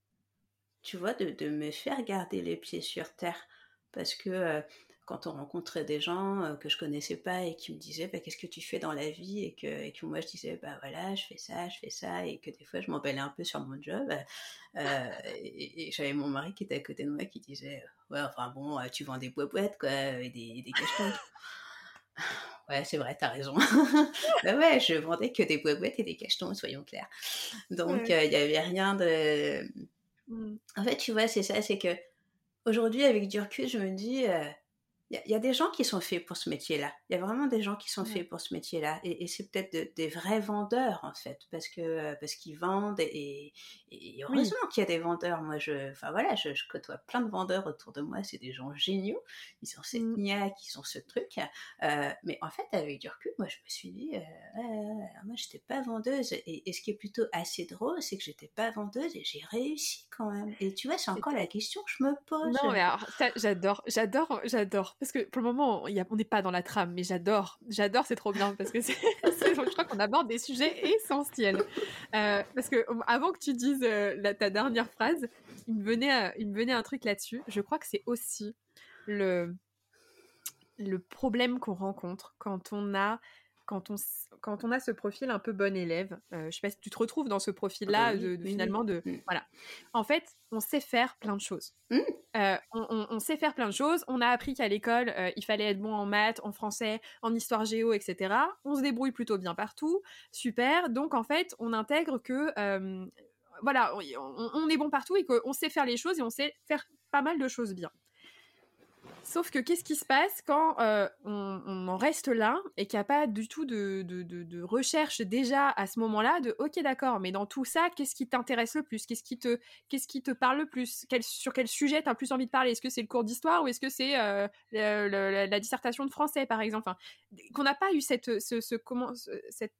B: tu vois, de me faire garder les pieds sur terre, parce que quand on rencontrait des gens euh, que je connaissais pas et qui me disaient bah, qu'est-ce que tu fais dans la vie et que, et que moi je disais bah voilà je fais ça je fais ça et que des fois je m'emballais un peu sur mon job euh, et, j'avais mon mari qui était à côté de moi qui disait ouais enfin bon euh, tu vends des boîtes quoi et des, des cachetons Ouais, c'est vrai, t'as raison. bah ouais, je vendais que des boîtes et des cachetons, soyons clairs. Donc, il n'y avait rien de. Mmh. En fait, tu vois, c'est ça, c'est que aujourd'hui, avec du recul, je me dis, il y, a des gens qui sont faits pour ce métier-là. Il y a vraiment des gens qui sont faits pour ce métier-là. Et, c'est peut-être des vrais vendeurs, en fait, parce que parce qu'ils vendent. Et, heureusement qu'il y a des vendeurs. Moi, je, enfin voilà, je, côtoie plein de vendeurs autour de moi. C'est des gens géniaux. Ils ont cette mmh. niaque, ils ont ce truc. Euh, mais en fait, avec du recul, moi, je me suis dit, euh, moi, j'étais pas vendeuse. Et, ce qui est plutôt assez drôle, c'est que j'étais pas vendeuse et j'ai réussi quand même. Et tu vois, c'est encore la question que je me pose.
C: Non, mais alors, j'adore, j'adore, j'adore parce que pour le moment, on n'est pas dans la trame, mais j'adore, j'adore, c'est trop bien, parce que je crois qu'on aborde des sujets essentiels. Euh, parce que avant que tu dises euh, ta dernière phrase, il me, venait, il me venait un truc là-dessus. Je crois que c'est aussi le, le problème qu'on rencontre quand on a quand on, quand on a ce profil un peu bon élève, euh, je sais pas si tu te retrouves dans ce profil-là, ah de, finalement, de, mmh. voilà. En fait, on sait faire plein de choses. Mmh. Euh, on, sait faire plein de choses. On a appris qu'à l'école, euh, il fallait être bon en maths, en français, en histoire géo, etc. On se débrouille plutôt bien partout. Super. Donc, en fait, on intègre que, voilà, on, on est bon partout et qu'on sait faire les choses et on sait faire pas mal de choses bien. Sauf que qu'est-ce qui se passe quand euh, on, en reste là et qu'il n'y a pas du tout de, recherche déjà à ce moment-là de ok d'accord, mais dans tout ça, qu'est-ce qui t'intéresse le plus? Qu'est-ce qui te qui te parle le plus? Sur quel sujet tu as plus envie de parler? Est-ce que c'est le cours d'histoire ou est-ce que c'est euh, la dissertation de français par exemple? Qu'on n'a pas eu cette, cette,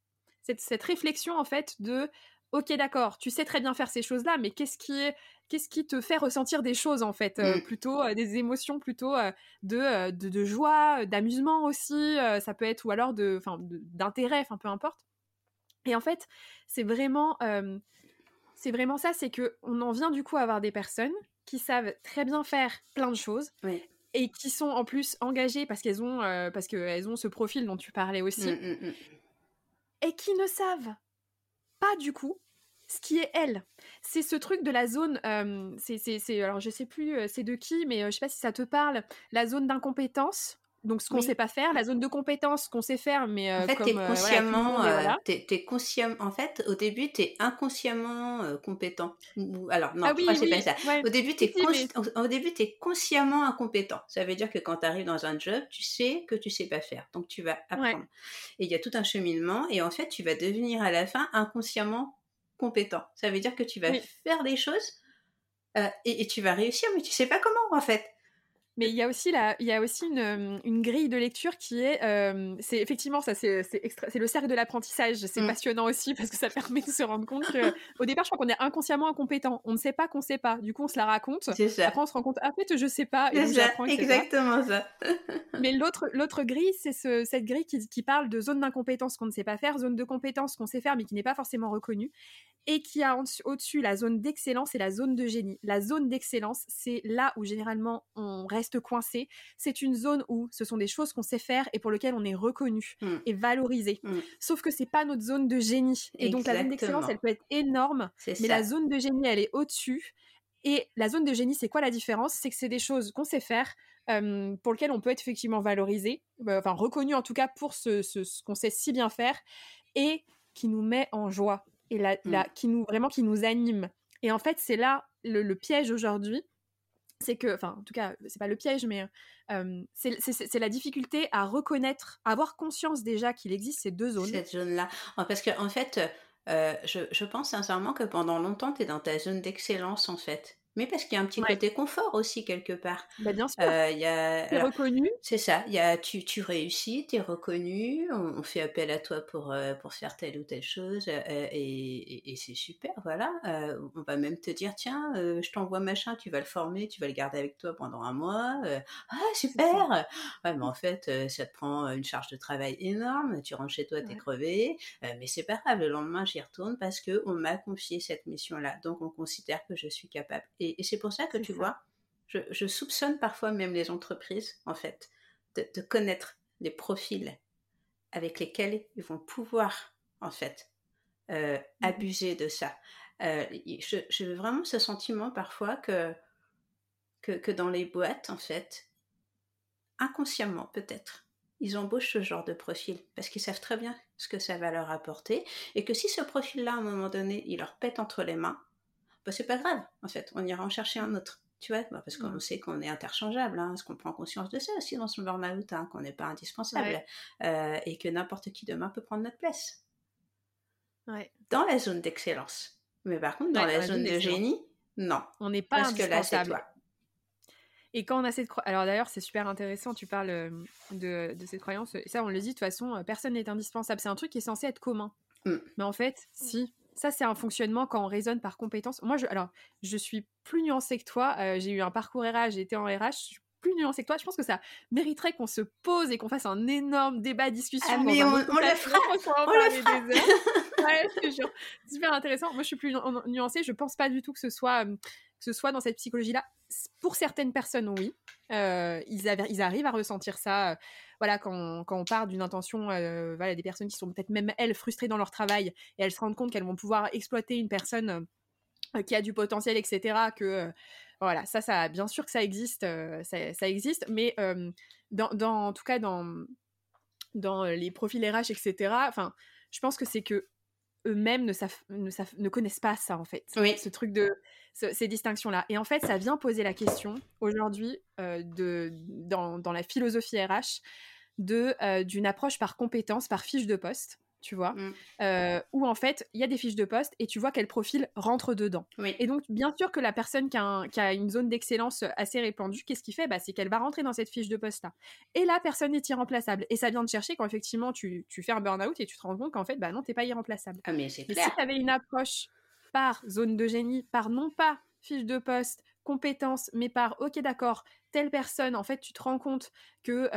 C: cette, réflexion en fait de ok, d'accord, tu sais très bien faire ces choses-là, mais qu'est-ce qui est qu'est-ce qui te fait ressentir des choses en fait euh, mmh. plutôt euh, des émotions plutôt euh, de, de, joie d'amusement aussi ça peut être ou alors de d'intérêt enfin peu importe. Et en fait c'est vraiment c'est vraiment ça c'est que on en vient du coup à avoir des personnes qui savent très bien faire plein de choses et qui sont en plus engagées parce qu'elles ont parce qu'elles ont ce profil dont tu parlais aussi mmh, mmh, et qui ne savent pas du coup ce qui est elle. C'est ce truc de la zone, c'est, alors je sais plus c'est de qui, mais je sais pas si ça te parle, la zone d'incompétence. Donc ce qu'on ne sait pas faire, la zone de compétence qu'on sait faire, mais
B: en fait, comme, es consciemment, t'es, conscient. En fait, au début, tu es inconsciemment compétent. Alors non, ah, oui, pas ça. Au début, tu au début, es consciemment incompétent. Ça veut dire que quand tu arrives dans un job, tu sais que tu sais pas faire, donc tu vas apprendre. Et il y a tout un cheminement, et en fait, tu vas devenir à la fin inconsciemment compétent. Ça veut dire que tu vas faire des choses euh, et, tu vas réussir, mais tu sais pas comment en fait.
C: Mais il y a aussi, la, il y a aussi une, euh, une grille de lecture qui est, euh, c'est effectivement ça, c'est c'est le cercle de l'apprentissage. C'est mmh. passionnant aussi parce que ça permet de se rendre compte que, au départ, je crois qu'on est inconsciemment incompétent. On ne sait pas qu'on sait pas. Du coup, on se la raconte. Ça. Après, on se rend compte, ah, en fait, je sais pas.
B: Et ça, exactement ça.
C: Mais l'autre, l'autre grille, c'est ce, cette grille qui, qui parle de zone d'incompétence qu'on ne sait pas faire, zone de compétence qu'on sait faire mais qui n'est pas forcément reconnue, et qui a au-dessus la zone d'excellence et la zone de génie. La zone d'excellence, c'est là où généralement on reste coincé. C'est une zone où ce sont des choses qu'on sait faire et pour lesquelles on est reconnu mmh. et valorisé. Mmh. Sauf que c'est pas notre zone de génie. Et donc la zone d'excellence, elle peut être énorme, mais la zone de génie, elle est au-dessus. Et la zone de génie, c'est quoi la différence? C'est que c'est des choses qu'on sait faire, pour lesquelles on peut être effectivement valorisé, bah, enfin reconnu en tout cas pour ce, ce, qu'on sait si bien faire, et qui nous met en joie, et la, mmh. qui nous vraiment qui nous anime. Et en fait, c'est là le piège aujourd'hui, c'est que, enfin, en tout cas, c'est pas le piège, mais c'est la difficulté à reconnaître, à avoir conscience déjà qu'il existe ces deux zones.
B: Cette zone-là. Parce qu'en en fait, je, je, pense sincèrement que pendant longtemps, tu es dans ta zone d'excellence, en fait mais parce qu'il y a un petit côté confort aussi quelque part.
C: Bah, bien sûr. Euh,
B: y a,
C: es reconnu.
B: C'est ça. Y a, tu, tu réussis, tu es reconnu, on, fait appel à toi pour, euh, pour faire telle ou telle chose, euh, et, et, c'est super, voilà. Euh, on va même te dire, tiens, je t'envoie machin, tu vas le former, tu vas le garder avec toi pendant un mois. ah, super ouais, mais en fait, ça te prend une charge de travail énorme, tu rentres chez toi, tu es crevé, mais c'est pas grave, le lendemain, j'y retourne parce qu'on m'a confié cette mission-là, donc on considère que je suis capable. Et, c'est pour ça que tu vois, je, soupçonne parfois même les entreprises, en fait, de, connaître les profils avec lesquels ils vont pouvoir, en fait, euh, mmh abuser de ça. Euh, J'ai vraiment ce sentiment parfois que, que, que, dans les boîtes, en fait, inconsciemment peut-être, ils embauchent ce genre de profil parce qu'ils savent très bien ce que ça va leur apporter et que si ce profil-là, à un moment donné, il leur pète entre les mains, bah, c'est pas grave, en fait, on ira en chercher un autre. Tu vois, bah, parce qu'on sait qu'on est interchangeable, hein, parce qu'on prend conscience de ça aussi dans son burn-out, hein, qu'on n'est pas indispensable, euh, et que n'importe qui demain peut prendre notre place. Dans la zone d'excellence. Mais par contre, dans la, zone de génie, non.
C: On n'est pas parce que là, c'est toi. Et quand on a cette alors d'ailleurs c'est super intéressant, tu parles euh, de, de, cette croyance, et ça on le dit de toute façon, euh, personne n'est indispensable, c'est un truc qui est censé être commun. Mm. Mais en fait, si, ça, c'est un fonctionnement quand on raisonne par compétence. Moi, je, alors, je suis plus nuancée que toi. Euh, j'ai eu un parcours RH, j'ai été en RH. Je suis plus nuancée que toi. Je pense que ça mériterait qu'on se pose et qu'on fasse un énorme débat, discussion. Ah,
B: mais on, on, le fera. On, le fera.
C: ouais, c'est super intéressant. Moi, je suis plus nuancée. Je pense pas du tout que ce soit, que ce soit dans cette psychologie-là. Pour certaines personnes, oui. Euh, ils, ils, arrivent à ressentir ça. Euh, voilà, quand, quand on part d'une intention, euh, voilà, des personnes qui sont peut-être même elles frustrées dans leur travail et elles se rendent compte qu'elles vont pouvoir exploiter une personne euh, qui a du potentiel, etc. Que euh, voilà, ça, ça, bien sûr que ça existe, ça, ça, existe, mais dans, dans, en tout cas dans dans les profils RH, etc. Enfin, je pense que c'est que eux-mêmes ne, savent, ne, ne connaissent pas ça en fait.
B: Oui.
C: Ce truc de ces distinctions-là. Et en fait, ça vient poser la question aujourd'hui de dans, dans, la philosophie RH de d'une approche par compétence, par fiche de poste. Tu vois, mmh. euh, où en fait, il y a des fiches de poste et tu vois quel profil rentre dedans. Et donc, bien sûr que la personne qui a, une zone d'excellence assez répandue, qu'est-ce qu'il fait? Bah, C'est qu'elle va rentrer dans cette fiche de poste-là. Et la personne est irremplaçable. Et ça vient de chercher quand effectivement tu, fais un burn-out et tu te rends compte qu'en fait, bah non, t'es pas irremplaçable.
B: Ah, mais c'est
C: clair. si tu avais une approche par zone de génie, par non pas fiche de poste, compétences, mais par ok d'accord, telle personne, en fait, tu te rends compte que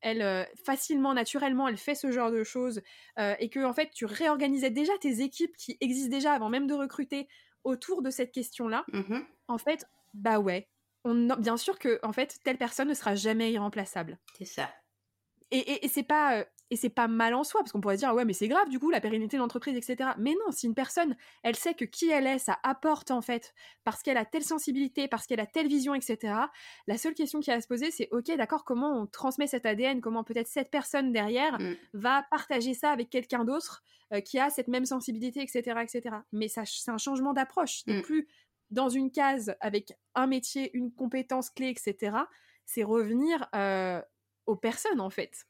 C: elle facilement, naturellement, elle fait ce genre de choses et que en fait, tu réorganisais déjà tes équipes qui existent déjà avant même de recruter autour de cette question-là.
B: Mmh
C: en fait, bah ouais, on, bien sûr que en fait, telle personne ne sera jamais irremplaçable.
B: C'est ça.
C: Et, et, c'est pas et c'est pas mal en soi, parce qu'on pourrait dire, ouais, mais c'est grave, du coup, la pérennité de l'entreprise, etc. Mais non, si une personne, elle sait que qui elle est, ça apporte, en fait, parce qu'elle a telle sensibilité, parce qu'elle a telle vision, etc. La seule question qui a à se poser, c'est, ok, d'accord, comment on transmet cet ADN, comment peut-être cette personne derrière mm. va partager ça avec quelqu'un d'autre euh, qui a cette même sensibilité, etc., etc. Mais ça, c'est un changement d'approche. mm. plus dans une case avec un métier, une compétence clé, etc. C'est revenir euh, aux personnes, en fait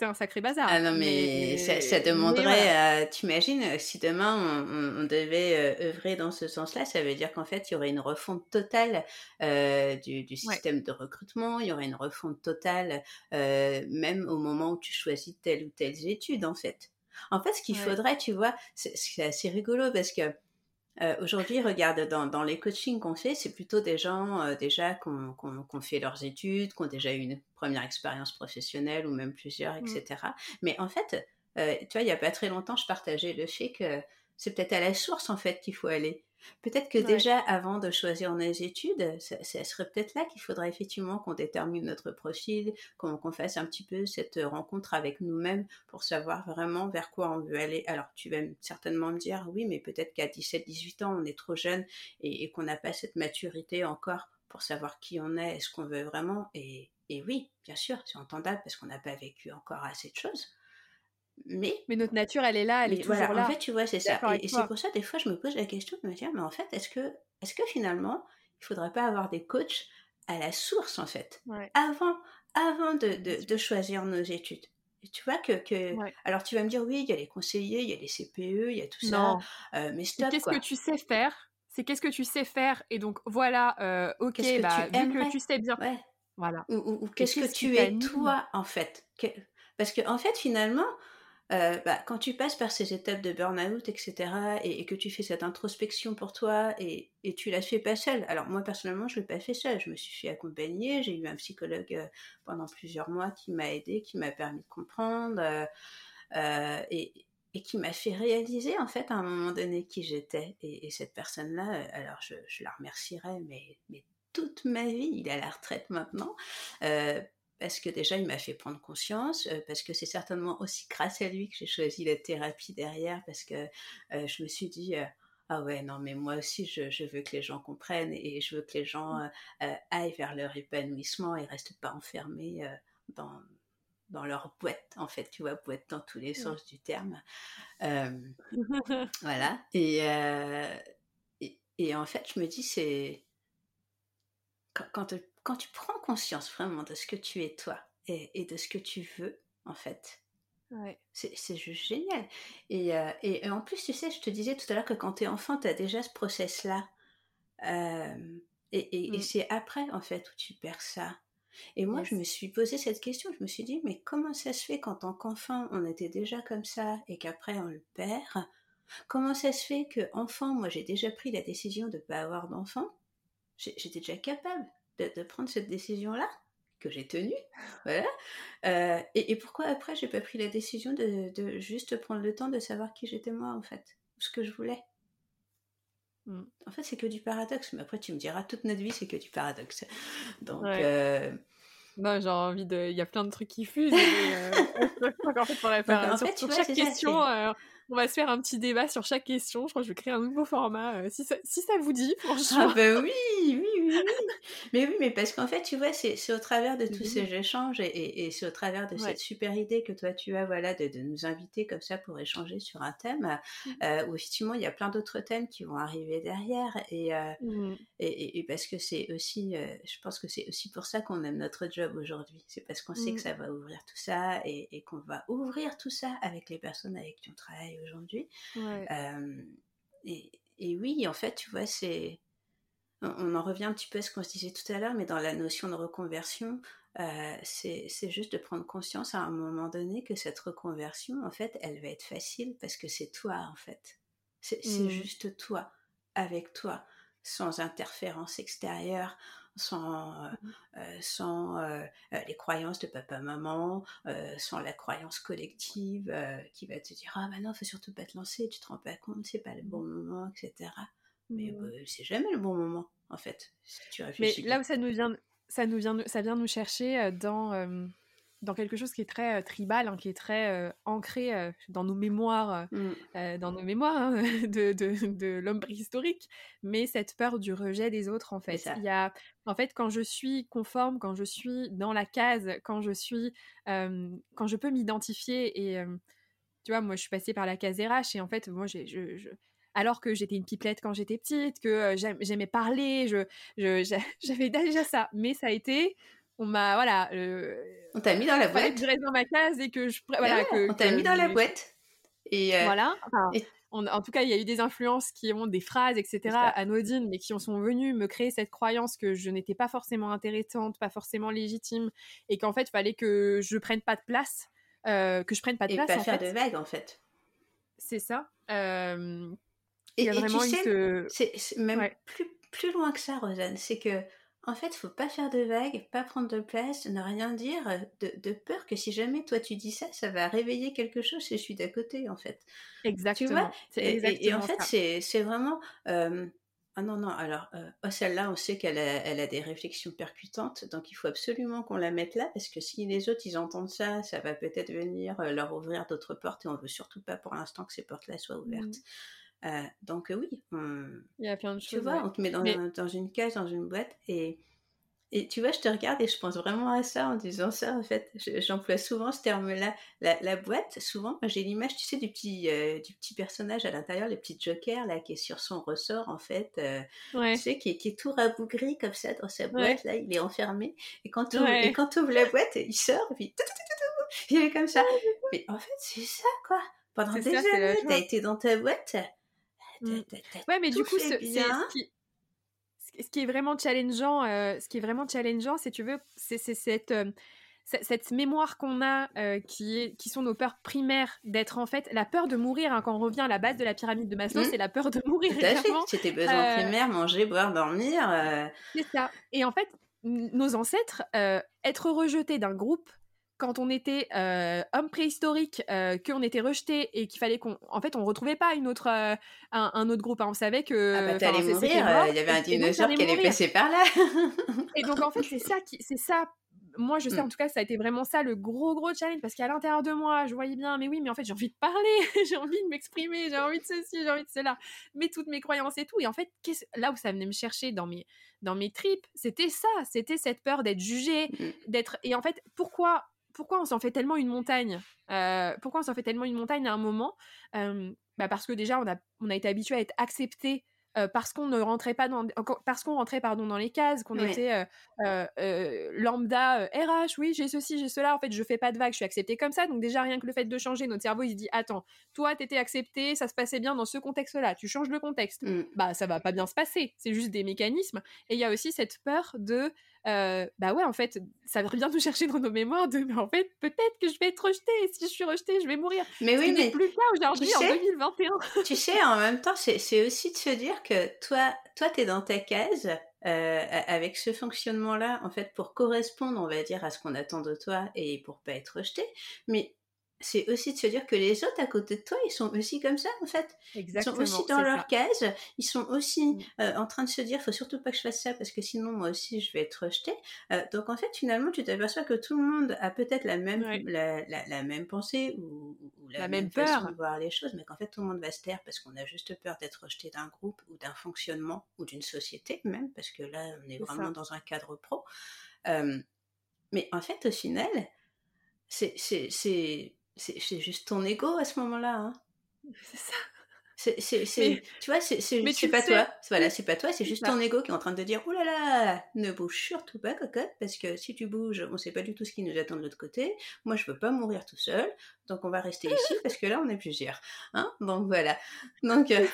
C: c'est un sacré bazar.
B: Ah non, mais, ça, demanderait, tu t'imagines, euh, si demain on, devait euh, œuvrer dans ce sens-là, ça veut dire qu'en fait, il y aurait une refonte totale euh, du, système de recrutement, il y aurait une refonte totale, même au moment où tu choisis telle ou telle étude, en fait. En fait, ce qu'il faudrait, tu vois, c'est assez rigolo parce que euh, aujourd'hui, regarde, dans, les coachings qu'on fait, c'est plutôt des gens euh, déjà qui ont, fait leurs études, qui ont déjà eu une première expérience professionnelle ou même plusieurs, etc. Mm. Mais en fait, euh, tu vois, il n'y a pas très longtemps, je partageais le fait que c'est peut-être à la source en fait qu'il faut aller. Peut-être que déjà, avant de choisir nos études, ça, serait peut-être là qu'il faudrait effectivement qu'on détermine notre profil, qu'on fasse un petit peu cette rencontre avec nous-mêmes pour savoir vraiment vers quoi on veut aller. Alors, tu vas certainement me dire, oui, mais peut-être qu'à 17-18 ans, on est trop jeune et, qu'on n'a pas cette maturité encore pour savoir qui on est, est-ce qu'on veut vraiment. Et, et oui, bien sûr, c'est entendable parce qu'on n'a pas vécu encore assez de choses. Mais,
C: mais notre nature, elle est là, elle est toujours là.
B: En fait, tu vois, c'est ça. Et, c'est pour ça, des fois, je me pose la question de me dire, mais en fait, est-ce que, est que finalement, il faudrait pas avoir des coachs à la source, en fait, avant, avant de, de, de, choisir nos études? Et tu vois que, que... alors tu vas me dire oui, il y a les conseillers, il y a les CPE, il y a tout ça, euh, mais stop.
C: Qu'est-ce que tu sais faire? C'est qu'est-ce que tu sais faire? Et donc voilà, euh, ok, bah, vu que tu sais bien, voilà.
B: Ou, qu'est-ce que tu es toi en fait? Parce que en fait finalement, euh, bah, quand tu passes par ces étapes de burn-out, etc., et, que tu fais cette introspection pour toi, et, et tu la fais pas seule. Alors moi personnellement, je l'ai pas fait seule. Je me suis fait accompagner. J'ai eu un psychologue euh, pendant plusieurs mois qui m'a aidé, qui m'a permis de comprendre, euh, et, et, qui m'a fait réaliser en fait à un moment donné qui j'étais. Et, cette personne-là, alors je, je, la remercierai, mais, mais toute ma vie, il est à la retraite maintenant, parce que déjà il m'a fait prendre conscience, euh, parce que c'est certainement aussi grâce à lui que j'ai choisi la thérapie derrière, parce que euh, je me suis dit, euh, ah ouais, non, mais moi aussi je, veux que les gens comprennent et je veux que les gens mmh. aillent vers leur épanouissement et restent pas enfermés dans, dans leur boîte, en fait, tu vois, boîte dans tous les sens du terme. voilà. Et, et, et, en fait, je me dis, c'est quand, quand, quand tu prends conscience vraiment de ce que tu es toi et, de ce que tu veux, en fait, c'est juste génial. Euh, et, et, en plus, tu sais, je te disais tout à l'heure que quand tu es enfant, tu as déjà ce process-là. Euh, et, mm. c'est après, en fait, où tu perds ça. Et moi, je me suis posé cette question. Je me suis dit, mais comment ça se fait qu'en tant qu'enfant, on était déjà comme ça et qu'après, on le perd? Comment ça se fait que, enfant, moi, j'ai déjà pris la décision de ne pas avoir d'enfant? J'étais déjà capable de, prendre cette décision-là que j'ai tenue. Voilà. Euh, et, pourquoi après j'ai pas pris la décision de, juste prendre le temps de savoir qui j'étais moi en fait, ou ce que je voulais? Mm. En fait, c'est que du paradoxe. Mais après, tu me diras, toute notre vie, c'est que du paradoxe. Donc. Euh,
C: non, j'ai envie de. Il y a plein de trucs qui fusent. en fait, pour faire. sur, chaque question, on va se faire un petit débat sur chaque question. Je crois que je vais créer un nouveau format, euh, si, ça, si ça vous dit,
B: franchement. Ah ben oui, oui, oui, oui. mais oui, mais parce qu'en fait, tu vois, c'est au travers de tous ces échanges et, et, c'est au travers de cette super idée que toi tu as, voilà, de, de, nous inviter comme ça pour échanger sur un thème, mmh. euh, où effectivement, il y a plein d'autres thèmes qui vont arriver derrière. Et, euh, mmh. et, et, parce que c'est aussi, je pense que c'est aussi pour ça qu'on aime notre job aujourd'hui. C'est parce qu'on sait que mmh. ça va ouvrir tout ça et, qu'on va ouvrir tout ça avec les personnes avec qui on travaille aujourd'hui. et, et, oui, en fait, tu vois, c'est. On en revient un petit peu à ce qu'on se disait tout à l'heure, mais dans la notion de reconversion, euh, c'est juste de prendre conscience à un moment donné que cette reconversion, en fait, elle va être facile parce que c'est toi, en fait. C'est mmh. juste toi, avec toi, sans interférence extérieure, sans, euh, mmh. euh, sans euh, les croyances de papa-maman, sans la croyance collective qui va te dire Ah, bah non, faut surtout pas te lancer, tu te rends pas compte, c'est pas le bon moment, etc. Mais mmh. c'est jamais le bon moment, en fait, si tu réfléchis.
C: Mais là où ça nous vient, ça nous vient, ça vient nous chercher dans dans quelque chose qui est très tribal, hein, qui est très ancré dans nos mémoires, mmh. dans nos mémoires hein, de, de, de l'homme préhistorique, mais cette peur du rejet des autres en fait. Il y a, en fait, quand je suis conforme, quand je suis dans la case, quand je suis, quand je peux m'identifier et tu vois, moi je suis passée par la case RH et en fait, moi j'ai, je, alors que j'étais une pipelette quand j'étais petite, que j'aimais parler, je, j'avais déjà ça, mais ça a été on m'a voilà
B: euh, on t'a mis dans la boîte.
C: je reste dans ma case et que je voilà
B: on t'a mis dans la boîte
C: et euh, voilà. En tout cas il y a eu des influences qui ont des phrases etc anodines mais qui en sont venues me créer cette croyance que je n'étais pas forcément intéressante pas forcément légitime et qu'en fait il fallait que je prenne pas de place euh, que je prenne pas de
B: et
C: place
B: pas faire de vagues en fait.
C: C'est ça.
B: Et, il y a vraiment tu sais, c'est même plus plus loin que ça Rosanne. C'est que en fait, faut pas faire de vagues, pas prendre de place, ne rien dire, de, peur que si jamais toi tu dis ça, ça va réveiller quelque chose chez celui d'à côté, en fait.
C: Exactement.
B: Tu vois? Et, en fait, c'est vraiment. Ah non, non, alors, euh, oh, celle-là, on sait qu'elle a, elle a des réflexions percutantes, donc il faut absolument qu'on la mette là, parce que si les autres, ils entendent ça, ça va peut-être venir euh, leur ouvrir d'autres portes, et on veut surtout pas pour l'instant que ces portes-là soient ouvertes. Mmh. Euh, donc euh, oui,
C: il y a plein de
B: choses. Tu vois, on te met dans, dans, une cage, dans une boîte, et, et tu vois, je te regarde et je pense vraiment à ça en disant ça. En fait, j'emploie souvent ce terme-là. La, boîte, souvent, j'ai l'image, tu sais, du petit, euh, du petit personnage à l'intérieur, le petit Joker là, qui est sur son ressort, en fait, tu sais, qui est, qui est, tout rabougri comme ça dans sa boîte. Là, il est enfermé. Et quand tu et quand ouvres la boîte, il sort, et puis il est comme ça. Mais en fait, c'est ça, quoi. Pendant des années, t'as été dans ta boîte.
C: Ouais, mais du coup, ce, ce, qui, est vraiment challengeant, euh, ce qui est vraiment challengeant, si tu veux, c'est cette, euh, cette mémoire qu'on a, euh, qui, est, qui sont nos peurs primaires, d'être en fait la peur de mourir. Hein, quand on revient à la base de la pyramide de Maslow, mmh. c'est la peur de mourir.
B: C'était besoin primaires, manger, boire, dormir.
C: C'est ça. Et en fait, nos ancêtres, être rejetés d'un groupe, quand on était euh, homme préhistorique, euh, qu'on était rejeté et qu'il fallait qu'on, en fait, on retrouvait pas une autre, euh, un, autre groupe. Hein. On savait que.
B: Ah bah t'allais mourir. Il y avait un dinosaure qui allait passer par là.
C: et donc en fait, c'est ça qui, c'est ça. Moi, je sais mm. en tout cas, ça a été vraiment ça le gros gros challenge parce qu'à l'intérieur de moi, je voyais bien, mais oui, mais en fait, j'ai envie de parler, j'ai envie de m'exprimer, j'ai envie de ceci, j'ai envie de cela, mais toutes mes croyances et tout. Et en fait, là où ça venait me chercher dans mes dans mes tripes, c'était ça, c'était cette peur d'être jugé, mm. d'être. Et en fait, pourquoi pourquoi on s'en fait tellement une montagne? Euh, Pourquoi on s'en fait tellement une montagne à un moment? Bah Parce que déjà, on a, on a été habitué à être accepté euh, parce qu'on ne rentrait pas dans parce qu'on rentrait pardon dans les cases qu'on était lambda RH oui j'ai ceci j'ai cela en fait je fais pas de vagues je suis accepté comme ça. Donc déjà rien que le fait de changer notre cerveau il se dit attends toi t'étais accepté ça se passait bien dans ce contexte là tu changes le contexte. Mmh. bah ça va pas bien se passer c'est juste des mécanismes. Et il y a aussi cette peur de euh, bah ouais, en fait, ça vient nous chercher dans nos mémoires de, mais en fait, peut-être que je vais être rejetée, et si je suis rejetée, je vais mourir.
B: Mais oui, mais.
C: plus ça aujourd'hui, en 2021.
B: tu sais, en même temps, c'est aussi de se dire que toi, toi, t'es dans ta case, euh, avec ce fonctionnement-là, en fait, pour correspondre, on va dire, à ce qu'on attend de toi et pour pas être rejeté. Mais c'est aussi de se dire que les autres à côté de toi, ils sont aussi comme ça, en fait. Exactement, ils sont aussi dans leur case, ils sont aussi mm. euh, en train de se dire, faut surtout pas que je fasse ça parce que sinon, moi aussi, je vais être rejeté. Euh, donc, en fait, finalement, tu t'aperçois que tout le monde a peut-être la même, la, la, même pensée ou, la, même, peur façon de voir les choses, mais qu'en fait, tout le monde va se taire parce qu'on a juste peur d'être rejeté d'un groupe ou d'un fonctionnement ou d'une société même, parce que là, on est, vraiment dans un cadre pro. Euh, mais en fait, au final, c'est c'est juste ton ego à ce moment-là. Hein. C'est ça. C'est, tu vois, c'est, c'est pas toi. Voilà, c'est pas toi, c'est juste ton ego qui est en train de te dire, oh là là, ne bouge surtout pas, cocotte, parce que si tu bouges, on sait pas du tout ce qui nous attend de l'autre côté. Moi, je veux pas mourir tout seul, donc on va rester ici parce que là, on est plusieurs. Hein donc voilà. Donc.
C: Euh...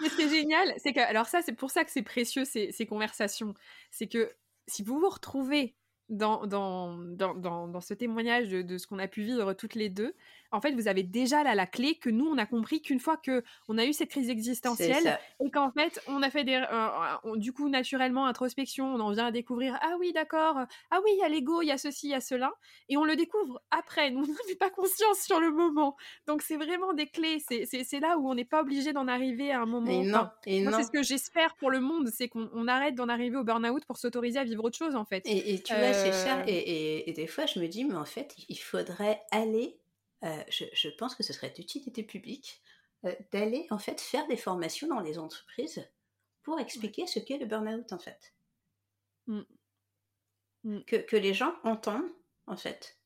C: Mais ce qui est génial, c'est que, alors ça, c'est pour ça que c'est précieux ces, ces conversations, c'est que si vous vous retrouvez dans, dans, dans, dans, ce témoignage de, de ce qu'on a pu vivre toutes les deux, en fait, vous avez déjà là la clé que nous, on a compris qu'une fois que on a eu cette crise existentielle et qu'en fait, on a fait des, euh, du coup, naturellement, introspection, on en vient à découvrir, ah oui, d'accord, ah oui, il y a l'ego, il y a ceci, il y a cela, et on le découvre après. Nous, on n'avait pas conscience sur le moment. Donc, c'est vraiment des clés. C'est là où on n'est pas obligé d'en arriver à un moment. Et non, et c'est ce que j'espère pour le monde, c'est qu'on arrête d'en arriver au burn-out pour s'autoriser à vivre autre chose, en fait.
B: Et, tu vois, c'est ça. Euh. Et, et des fois, je me dis, mais en fait, il faudrait aller euh, je, pense que ce serait d'utilité publique euh, d'aller en fait faire des formations dans les entreprises pour expliquer ce qu'est le burn-out en fait. Mm. Mm. Que, les gens entendent en fait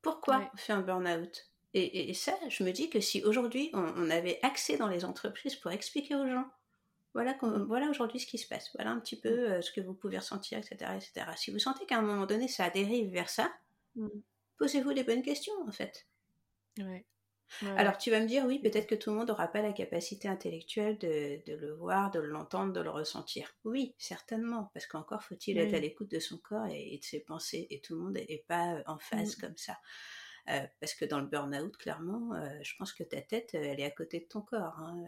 B: pourquoi on fait un burn-out. Et, ça, je me dis que si aujourd'hui on, avait accès dans les entreprises pour expliquer aux gens, voilà, voilà aujourd'hui ce qui se passe, voilà un petit peu euh, ce que vous pouvez ressentir, etc. etc. Si vous sentez qu'à un moment donné ça dérive vers ça, posez-vous les bonnes questions en fait. Alors tu vas me dire, oui, peut-être que tout le monde n'aura pas la capacité intellectuelle de, le voir, de l'entendre, de le ressentir. Oui, certainement, parce qu'encore faut-il être à l'écoute de son corps et, de ses pensées, et tout le monde n'est pas euh, en phase mm. comme ça. Euh, parce que dans le burn-out, clairement, euh, je pense que ta tête, elle est à côté de ton corps. Hein.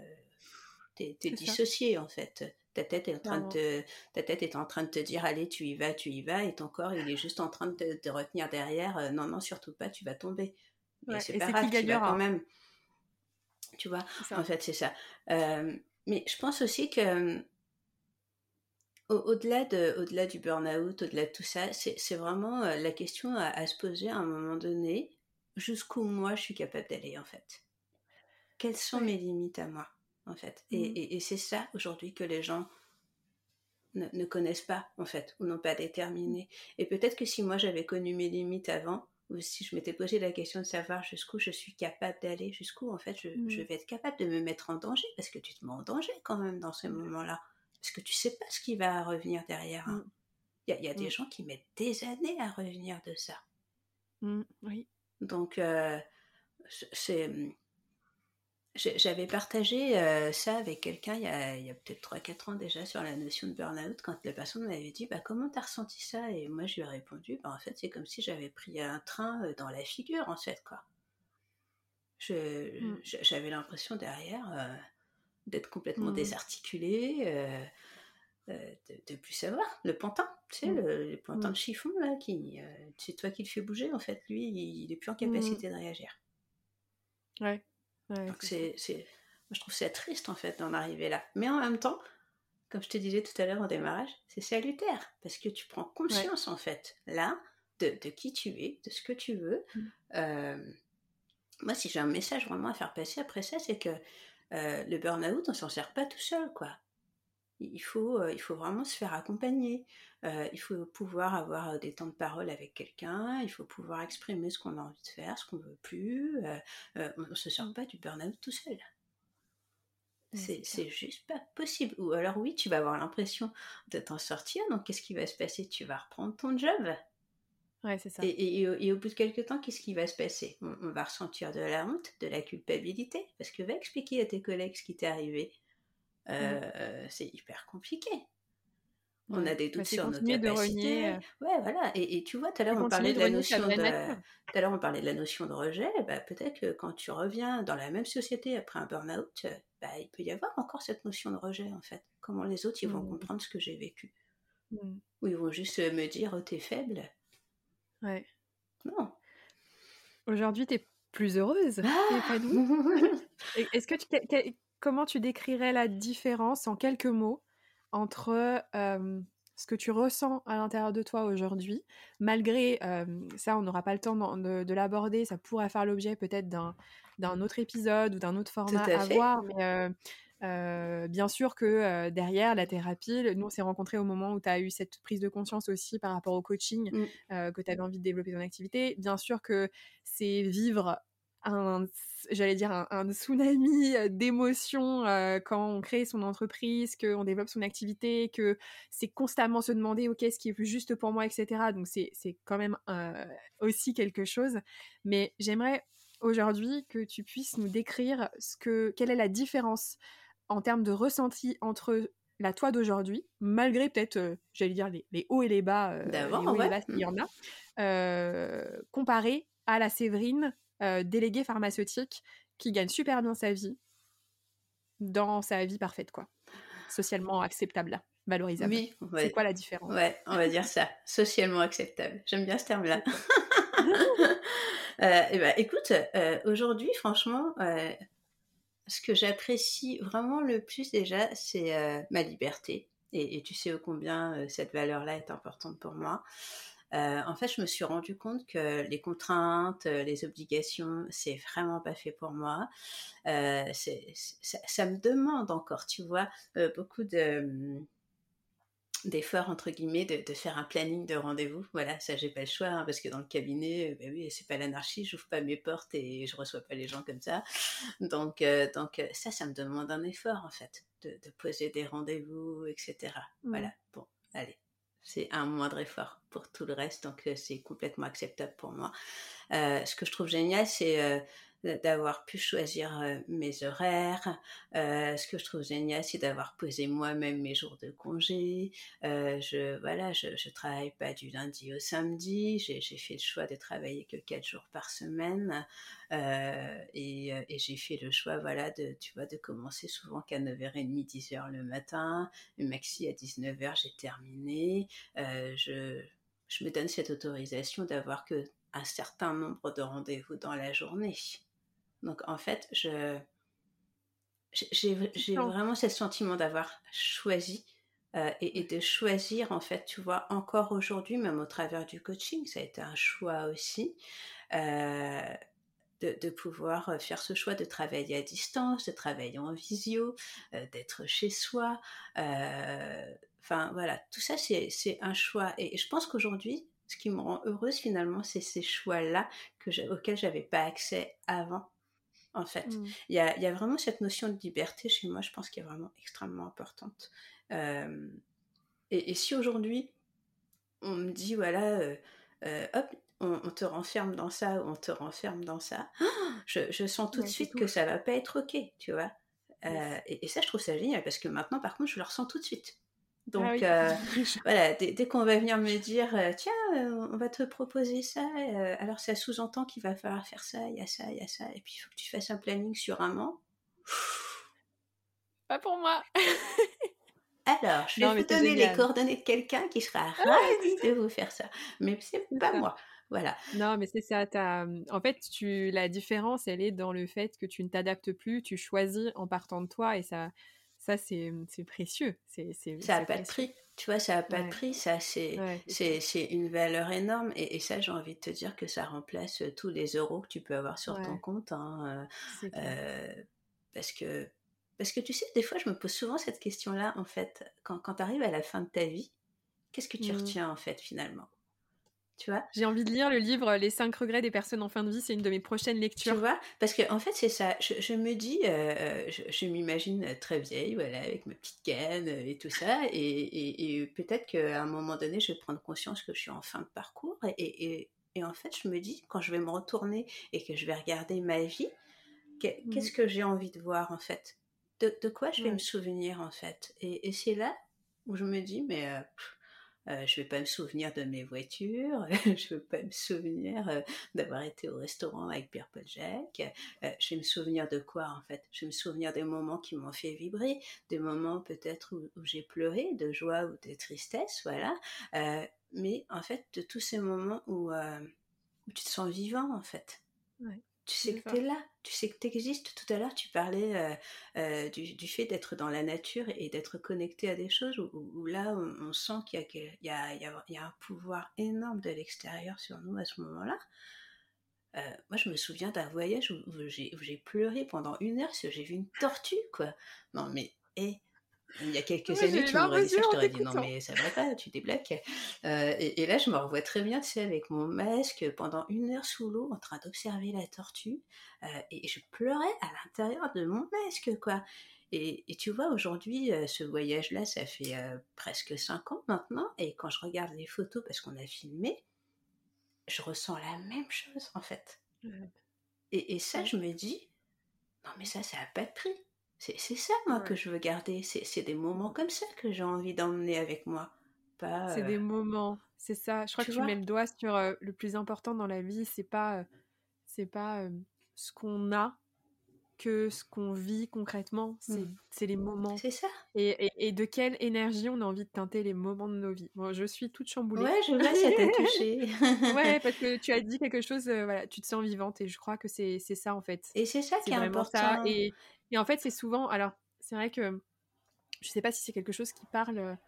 B: Tu es, dissocié en fait. Ta tête, est en train de ta tête est en train de te dire allez, tu y vas, tu y vas, et ton corps, il est juste en train de te, retenir derrière non, non, surtout pas, tu vas tomber c'est pas grave, tu quand même. Tu vois, en fait, c'est ça. Euh, mais je pense aussi que au-delà de, au-delà du burn-out, au-delà de tout ça, c'est vraiment euh, la question à, se poser à un moment donné, jusqu'où moi je suis capable d'aller en fait. Quelles sont mes limites à moi en fait? Mmh. Et, et, c'est ça aujourd'hui que les gens ne, ne, connaissent pas en fait, ou n'ont pas déterminé. Et peut-être que si moi j'avais connu mes limites avant, ou si je m'étais posé la question de savoir jusqu'où je suis capable d'aller, jusqu'où en fait je, mm. vais être capable de me mettre en danger, parce que tu te mets en danger quand même dans ce moment-là, parce que tu sais pas ce qui va revenir derrière. Hein. Mm. Il y a, des mm. gens qui mettent des années à revenir de ça.
C: oui.
B: Donc, euh, c'est j'avais partagé euh, ça avec quelqu'un il y a, a peut-être 3-4 ans déjà sur la notion de burn-out quand la personne m'avait dit bah, Comment t'as ressenti ça? Et moi je lui ai répondu bah, En fait, c'est comme si j'avais pris un train euh, dans la figure en fait. Quoi. Mm. J'avais l'impression derrière euh, d'être complètement mm. désarticulé, de, de plus savoir. Le pantin, tu sais, mm. le, pantin de chiffon là, qui, c'est toi qui le fais bouger en fait. Lui, il, il est plus en capacité de réagir.
C: Ouais.
B: Donc c'est, je trouve ça triste en fait d'en arriver là. Mais en même temps, comme je te disais tout à l'heure au démarrage, c'est salutaire parce que tu prends conscience en fait là de, de, qui tu es, de ce que tu veux. Mm. Euh, moi, si j'ai un message vraiment à faire passer après ça, c'est que euh, le burn-out, on s'en sert pas tout seul, quoi. Il faut, euh, il faut vraiment se faire accompagner. Euh, il faut pouvoir avoir euh, des temps de parole avec quelqu'un, il faut pouvoir exprimer ce qu'on a envie de faire, ce qu'on veut plus. Euh, on ne se sort pas du burn-out tout seul. C'est juste pas possible. Ou alors oui, tu vas avoir l'impression de t'en sortir, donc qu'est-ce qui va se passer? Tu vas reprendre ton job?
C: Ouais, c'est ça.
B: Et, et, au bout de quelques temps, qu'est-ce qui va se passer? On, on, va ressentir de la honte, de la culpabilité, parce que va expliquer à tes collègues ce qui t'est arrivé. C'est hyper compliqué on a des doutes sur notre capacité. Euh. Ouais, voilà. Et, tu vois, tout à l'heure on parlait de la notion de, tout à l'heure on parlait de la notion de rejet. Bah, peut-être que quand tu reviens dans la même société après un burn-out, bah, il peut y avoir encore cette notion de rejet en fait. Comment les autres ils vont mmh. comprendre ce que j'ai vécu mmh. Ou ils vont juste me dire oh, t'es faible.
C: Ouais.
B: Non.
C: Aujourd'hui, t'es plus heureuse, ah Est-ce que tu, comment tu décrirais la différence en quelques mots entre ce que tu ressens à l'intérieur de toi aujourd'hui, malgré ça, on n'aura pas le temps de, l'aborder, ça pourrait faire l'objet peut-être d'un autre épisode ou d'un autre format à, voir, mais bien sûr que derrière la thérapie, nous on s'est rencontrés au moment où tu as eu cette prise de conscience aussi par rapport au coaching, mmh. que tu avais envie de développer ton activité. Bien sûr que c'est vivre un, j'allais dire, un, tsunami d'émotions quand on crée son entreprise, qu'on développe son activité, que c'est constamment se demander, OK, ce qui est plus juste pour moi, etc. Donc, c'est quand même aussi quelque chose. Mais j'aimerais aujourd'hui que tu puisses nous décrire ce que, quelle est la différence en termes de ressenti entre la toi d'aujourd'hui, malgré peut-être, j'allais dire, les, hauts et les bas, D'avant, il y en a, comparé à la Séverine euh, délégué pharmaceutique qui gagne super bien sa vie dans sa vie parfaite, quoi. Socialement acceptable, valorisable. Oui, c'est quoi la différence?
B: Ouais, on va dire ça, socialement acceptable. J'aime bien ce terme-là. euh, et ben, écoute, euh, aujourd'hui, franchement, euh, ce que j'apprécie vraiment le plus déjà, c'est ma liberté. Et, et, tu sais combien cette valeur-là est importante pour moi. Euh, en fait, je me suis rendu compte que les contraintes, euh, les obligations, c'est vraiment pas fait pour moi. Euh, ça, me demande encore, tu vois, beaucoup de hum, d'efforts entre guillemets de, faire un planning de rendez-vous voilà ça j'ai pas le choix hein, parce que dans le cabinet ben oui c'est pas l'anarchie j'ouvre pas mes portes et je reçois pas les gens comme ça donc donc ça ça me demande un effort en fait de, poser des rendez-vous etc mmh. voilà bon allez c'est un moindre effort pour tout le reste, donc euh, c'est complètement acceptable pour moi. Euh, ce que je trouve génial, c'est euh, d'avoir pu choisir euh, mes horaires. Euh, ce que je trouve génial, c'est d'avoir posé moi-même mes jours de congé. Euh, je voilà, je, travaille pas du lundi au samedi. J'ai fait le choix de travailler que quatre jours par semaine. et, et j'ai fait le choix, voilà, de tu vois, de commencer souvent qu'à 9h30, 10h le matin. Le maxi à 19h, j'ai terminé. je je me donne cette autorisation d'avoir que un certain nombre de rendez-vous dans la journée. Donc en fait, je j'ai vraiment ce sentiment d'avoir choisi euh, et, de choisir en fait, tu vois, encore aujourd'hui, même au travers du coaching, ça a été un choix aussi. Euh, de, de, pouvoir faire ce choix de travailler à distance, de travailler en visio, euh, d'être chez soi. Enfin voilà, tout ça c'est un choix. Et, je pense qu'aujourd'hui, ce qui me rend heureuse finalement, c'est ces choix-là auxquels j'avais pas accès avant en fait. Mmh. Il y, a, y, a, vraiment cette notion de liberté chez moi, je pense, qui est vraiment extrêmement importante. Euh, et, et, si aujourd'hui, on me dit, voilà, euh, euh, hop, on, te renferme dans ça ou on te renferme dans ça, je, je sens tout de suite que ça va pas être OK, tu vois? et, et, ça, je trouve ça génial parce que maintenant, par contre, je le ressens tout de suite. Ah Donc euh, voilà, dès, qu'on va venir me dire euh, tiens, euh, on va te proposer ça, alors ça sous-entend qu'il va falloir faire ça, il y a ça, il y a ça, et puis il faut que tu fasses un planning sur un an.
C: Pas pour moi.
B: alors, je vais vous donner les coordonnées de quelqu'un qui sera ah ravi de vous faire ça, mais c'est pas moi. Voilà.
C: Non, mais c'est ça. En fait, tu... la différence, elle est dans le fait que tu ne t'adaptes plus, tu choisis en partant de toi, et ça, ça, c'est précieux. C'est,
B: ça n'a pas de prix. Tu vois, ça n'a pas de prix. Ça, c'est une valeur énorme. Et, ça, j'ai envie de te dire que ça remplace tous les euros que tu peux avoir sur ton compte. Hein, euh, parce que parce que tu sais, des fois, je me pose souvent cette question-là, en fait. Quand, quand tu arrives à la fin de ta vie, qu'est-ce que tu mmh. retiens, en fait, finalement?
C: J'ai envie de lire le livre Les 5 regrets des personnes en fin de vie, c'est une de mes prochaines lectures.
B: Tu vois Parce que en fait, c'est ça. Je, me dis, euh, euh, je, m'imagine très vieille, voilà, avec ma petite canne et tout ça. Et, peut-être qu'à un moment donné, je vais prendre conscience que je suis en fin de parcours. Et, en fait, je me dis, quand je vais me retourner et que je vais regarder ma vie, mmh. qu'est-ce que j'ai envie de voir en fait? De, quoi je vais me souvenir en fait? Et, c'est là où je me dis, mais. Euh, euh, je ne vais pas me souvenir de mes voitures, je ne vais pas me souvenir euh, d'avoir été au restaurant avec Pierre Paul. Euh, je vais me souvenir de quoi en fait? Je vais me souvenir des moments qui m'ont fait vibrer, des moments peut-être où, j'ai pleuré, de joie ou de tristesse, voilà. mais en fait, de tous ces moments où, tu te sens vivant en fait. Tu sais que tu es là, tu sais que tu existes. Tout à l'heure, tu parlais euh, euh, du, fait d'être dans la nature et d'être connecté à des choses où, là, on, sent qu'il y, y, y, a un pouvoir énorme de l'extérieur sur nous à ce moment-là. Euh, moi, je me souviens d'un voyage où, j'ai pleuré pendant une heure parce que j'ai vu une tortue, quoi. Non, mais, hé, il y a quelques années, tu m'aurais dit ça, je t'aurais dit non, mais ça va pas, tu débloques. Euh, et, là, je me revois très bien, tu sais, avec mon masque pendant une heure sous l'eau en train d'observer la tortue. Euh, et je pleurais à l'intérieur de mon masque, quoi. Et, tu vois, aujourd'hui, euh, ce voyage-là, ça fait presque cinq ans maintenant. Et quand je regarde les photos, parce qu'on a filmé, je ressens la même chose, en fait. Et, et ça, je me dis, non, mais ça, ça n'a pas de prix. C'est ça, moi, que je veux garder. C'est des moments comme ça que j'ai envie d'emmener avec moi.
C: C'est des euh, moments, c'est ça. Je crois que tu mets le doigt sur euh, le plus important dans la vie. C'est pas, euh, c'est pas ce qu'on a que ce qu'on vit concrètement. C'est mmh. les moments.
B: C'est ça.
C: Et, et, de quelle énergie on a envie de teinter les moments de nos vies? Moi, je suis toute chamboulée.
B: Ouais, je vois, ça t'a touché.
C: ouais, parce que tu as dit quelque chose, voilà, tu te sens vivante et je crois que c'est ça en fait.
B: Et c'est ça qui est, important. Ça.
C: Et, et en fait, c'est souvent. Alors, c'est vrai que je sais pas si c'est quelque chose qui parle.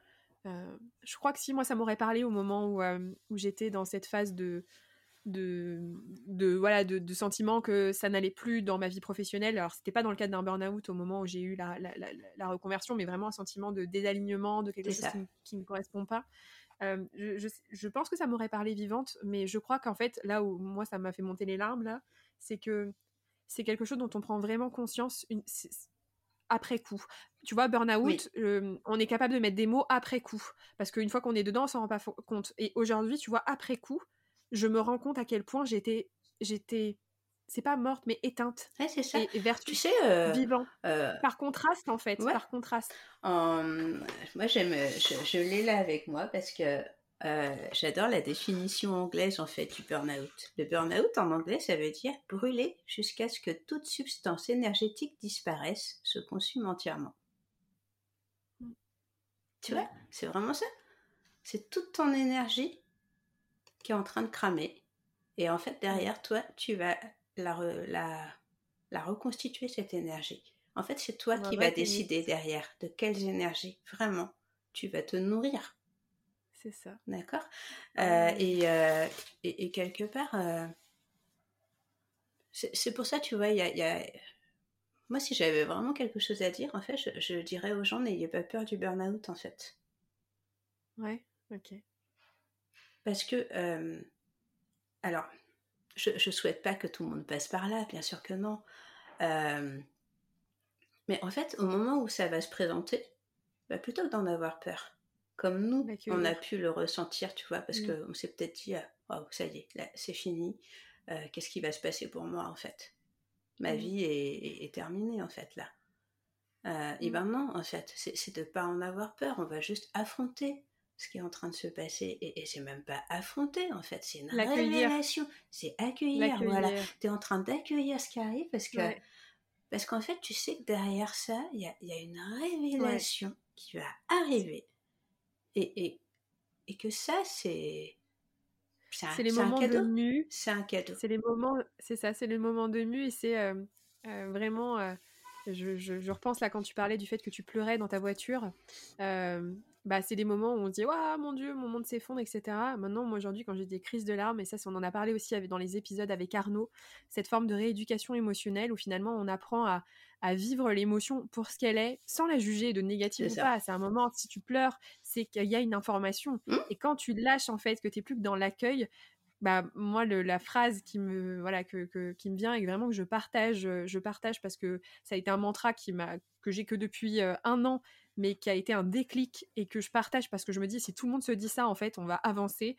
C: Euh, je crois que si moi ça m'aurait parlé au moment où, euh, où j'étais dans cette phase de de, de voilà de, de sentiment que ça n'allait plus dans ma vie professionnelle alors c'était pas dans le cadre d'un burn-out au moment où j'ai eu la, la, la, reconversion mais vraiment un sentiment de désalignement de quelque chose qui, ne correspond pas euh, je, je, je, pense que ça m'aurait parlé vivante mais je crois qu'en fait là où moi ça m'a fait monter les larmes là c'est que c'est quelque chose dont on prend vraiment conscience une, après coup. Tu vois, burn-out, euh, on est capable de mettre des mots après coup. Parce qu'une fois qu'on est dedans, on s'en rend pas compte. Et aujourd'hui, tu vois, après coup, je me rends compte à quel point j'étais. j'étais c'est pas morte, mais éteinte.
B: c'est ça.
C: Et, tu sais, euh, vivant. Euh, par contraste, en fait. Par contraste.
B: moi, j'aime. je l'ai là avec moi parce que euh, j'adore la définition anglaise en fait du burn-out. Le burn-out en anglais, ça veut dire brûler jusqu'à ce que toute substance énergétique disparaisse, se consume entièrement. Tu vois, c'est vraiment ça. C'est toute ton énergie qui est en train de cramer. Et en fait, derrière toi, tu vas la, la, reconstituer, cette énergie. En fait, c'est toi qui vas décider derrière de quelles énergies, vraiment, tu vas te nourrir.
C: C'est ça.
B: D'accord euh, euh, et, et, quelque part, euh, c'est pour ça, tu vois, il y a, Moi, si j'avais vraiment quelque chose à dire, en fait, je, dirais aux gens, n'ayez pas peur du burn-out, en fait.
C: Ouais, ok.
B: Parce que... alors, je ne souhaite pas que tout le monde passe par là, bien sûr que non. mais en fait, au moment où ça va se présenter, bah, plutôt que d'en avoir peur, comme nous, on a pu le ressentir, tu vois, parce mmh. qu'on s'est peut-être dit, oh, ça y est, c'est fini, euh, qu'est-ce qui va se passer pour moi, en fait? Ma mmh. vie est, terminée, en fait, là. Euh, et mmh. ben non, en fait, c'est de pas en avoir peur, on va juste affronter ce qui est en train de se passer, et, c'est même pas affronter, en fait, c'est une révélation, c'est accueillir, voilà. Tu es en train d'accueillir ce qui arrive, parce que... Parce qu'en fait, tu sais que derrière ça, il y a, une révélation qui va arriver et, et, que ça, c'est.
C: C'est les moments de mu.
B: C'est un cadeau.
C: C'est les moments, c'est ça, c'est les moments de mu et c'est euh, euh, vraiment. Euh, je, je, repense là quand tu parlais du fait que tu pleurais dans ta voiture bah, c'est des moments où on dit Waouh, mon Dieu, mon monde s'effondre, etc. Maintenant, moi aujourd'hui, quand j'ai des crises de larmes, et ça, on en a parlé aussi dans les épisodes avec Arnaud, cette forme de rééducation émotionnelle où finalement on apprend à, à vivre l'émotion pour ce qu'elle est, sans la juger de négative ou pas. C'est un moment, si tu pleures, c'est qu'il y a une information. Mmh. Et quand tu lâches en fait que tu n'es plus que dans l'accueil, bah moi le, la phrase qui me voilà que, que, qui me vient et vraiment que je partage je partage parce que ça a été un mantra qui m'a que j'ai que depuis euh, un an mais qui a été un déclic et que je partage parce que je me dis si tout le monde se dit ça en fait on va avancer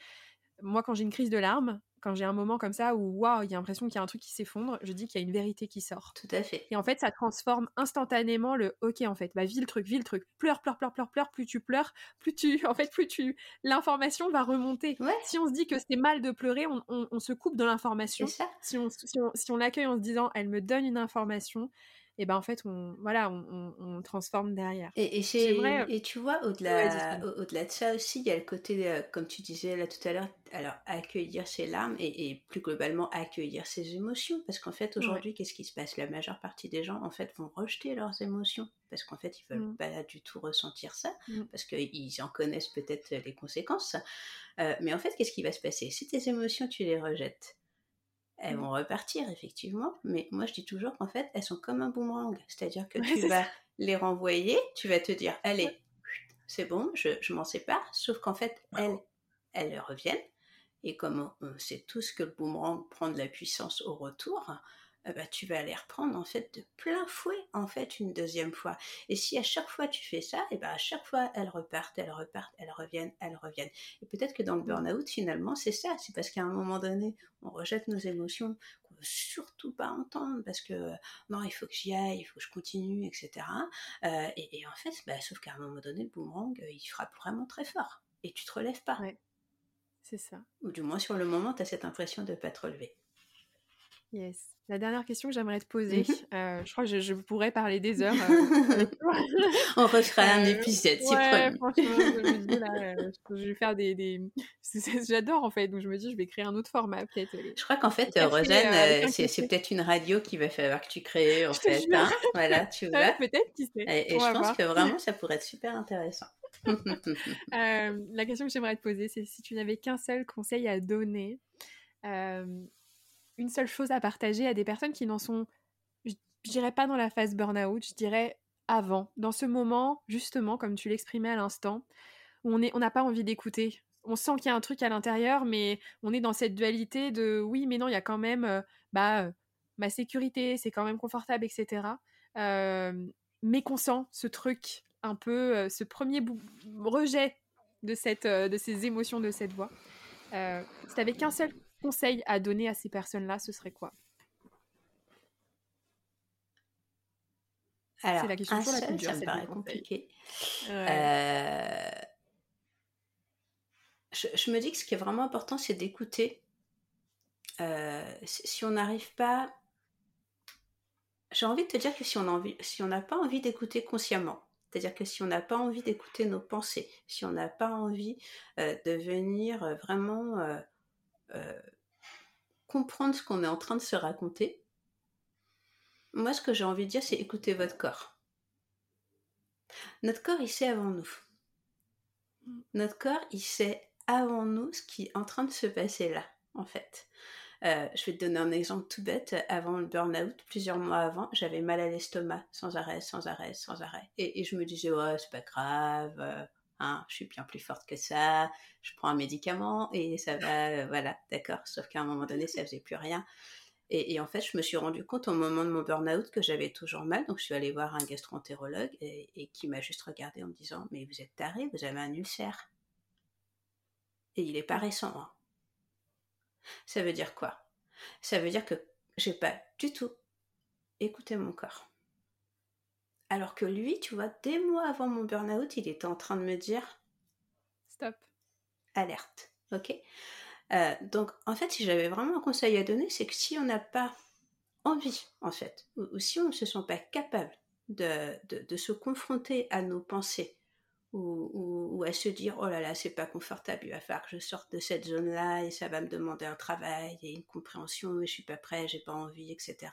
C: moi quand j'ai une crise de larmes quand j'ai un moment comme ça où waouh il y a l'impression qu'il y a un truc qui s'effondre je dis qu'il y a une vérité qui sort.
B: Tout à fait.
C: Et en fait ça transforme instantanément le ok en fait. Bah vis le truc vis le truc. Pleure pleure pleure pleure pleure. Plus tu pleures plus tu en fait plus tu l'information va remonter. Si on se dit que c'est mal de pleurer on, on, se coupe de l'information. Si on, si on, si on l'accueille en se disant elle me donne une information et ben en fait on voilà on, transforme derrière.
B: Et, et, et tu vois au-delà au-delà de ça aussi il y a le côté euh, comme tu disais là tout à l'heure alors accueillir ses larmes et, plus globalement accueillir ses émotions. Parce qu'en fait aujourd'hui qu'est-ce qui se passe? La majeure partie des gens en fait vont rejeter leurs émotions parce qu'en fait ils veulent mmh. pas du tout ressentir ça mmh. parce qu'ils en connaissent peut-être les conséquences. Euh, mais en fait qu'est-ce qui va se passer? Si tes émotions tu les rejettes elles mmh. vont repartir effectivement, mais moi je dis toujours qu'en fait elles sont comme un boomerang, c'est-à-dire que tu vas les renvoyer, tu vas te dire allez, c'est bon, je, je m'en sépare, sauf qu'en fait elles, elles reviennent, et comme on sait tous que le boomerang prend de la puissance au retour, bah, tu vas les reprendre en fait de plein fouet en fait une deuxième fois. Et si à chaque fois tu fais ça, et ben à chaque fois elles repartent, elles repartent, elles reviennent, elles reviennent. Et peut-être que dans le mmh. burn-out finalement c'est ça, c'est parce qu'à un moment donné on rejette nos émotions qu'on veut surtout pas entendre parce que non il faut que j'y aille, il faut que je continue, etc. Euh, et, en fait, bah, sauf qu'à un moment donné le boomerang euh, il frappe vraiment très fort et tu te relèves pas.
C: C'est ça.
B: Ou du moins sur le moment tu as cette impression de ne pas te relever.
C: Yes. La dernière question que j'aimerais te poser, euh, je crois que je, pourrais parler des heures. Euh,
B: On refera un euh, épisode, si
C: ouais, franchement, je, vais faire des... des... J'adore en fait, donc je me dis je vais créer un autre format peut-être.
B: Je crois qu'en fait, Rosane, c'est peut-être une radio qui va falloir que tu crées en fait. Hein. Voilà, tu vois.
C: peut-être, qui sait.
B: Et, je pense que vraiment, ça pourrait être super intéressant.
C: la question que j'aimerais te poser, c'est si tu n'avais qu'un seul conseil à donner une seule chose à partager à des personnes qui n'en sont, je, dirais pas dans la phase burn-out, je dirais avant, dans ce moment, justement, comme tu l'exprimais à l'instant, où on n'a on pas envie d'écouter. On sent qu'il y a un truc à l'intérieur, mais on est dans cette dualité de oui, mais non, il y a quand même euh, bah, euh, ma sécurité, c'est quand même confortable, etc. Euh, mais qu'on sent ce truc, un peu, ce premier rejet de, cette, de ces émotions, de cette voix. si tu n'avais qu'un seul conseil à donner à ces personnes-là, ce serait quoi?
B: Alors, c'est la question un seul, ça me paraît compliqué. Euh, je, me dis que ce qui est vraiment important, c'est d'écouter. Euh, si on n'arrive pas... J'ai envie de te dire que si on si n'a pas envie d'écouter consciemment, c'est-à-dire que si on n'a pas envie d'écouter nos pensées, si on n'a pas envie euh, de venir vraiment comprendre ce qu'on est en train de se raconter, moi ce que j'ai envie de dire, c'est écouter votre corps. Notre corps, il sait avant nous. Notre corps, il sait avant nous ce qui est en train de se passer là, en fait. Euh, je vais te donner un exemple tout bête. Avant le burn-out, plusieurs mois avant, j'avais mal à l'estomac, sans arrêt, sans arrêt, sans arrêt. Et, je me disais, ouais, c'est pas grave, euh, Hein, je suis bien plus forte que ça, je prends un médicament et ça va, euh, voilà, d'accord. Sauf qu'à un moment donné, ça faisait plus rien. Et, en fait, je me suis rendu compte au moment de mon burn-out que j'avais toujours mal, donc je suis allée voir un gastroentérologue et, qui m'a juste regardé en me disant Mais vous êtes taré, vous avez un ulcère. Et il est pas récent. Hein. Ça veut dire quoi? Ça veut dire que j'ai pas du tout écouté mon corps. Alors que lui, tu vois, des mois avant mon burn-out, il était en train de me dire
C: Stop.
B: Alerte. Ok? Euh, Donc, en fait, si j'avais vraiment un conseil à donner, c'est que si on n'a pas envie, en fait, ou, si on ne se sent pas capable de, se confronter à nos pensées, ou, à se dire oh là là c'est pas confortable il va falloir que je sorte de cette zone là et ça va me demander un travail et une compréhension et je suis pas prêt j'ai pas envie etc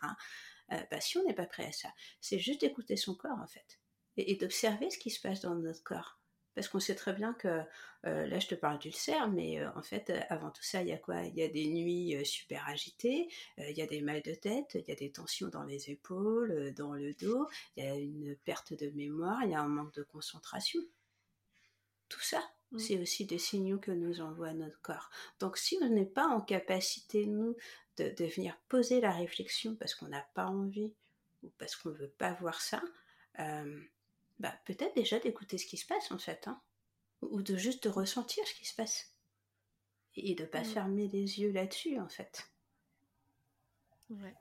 B: bah, si on n'est pas prêt à ça, c'est juste d'écouter son corps en fait et, d'observer ce qui se passe dans notre corps. Parce qu'on sait très bien que, euh, là je te parle d'ulcère, mais euh, en fait avant tout ça il y a quoi? Il y a des nuits super agitées, il y a des mal de tête, il y a des tensions dans les épaules, dans le dos, il y a une perte de mémoire, il y a un manque de concentration. Tout ça, mmh. c'est aussi des signaux que nous envoie notre corps. Donc si on n'est pas en capacité, nous, de, venir poser la réflexion parce qu'on n'a pas envie ou parce qu'on ne veut pas voir ça, euh, bah, peut-être déjà d'écouter ce qui se passe en fait, hein, ou de juste de ressentir ce qui se passe et de pas mm. fermer les yeux là-dessus en fait.
C: Ouais.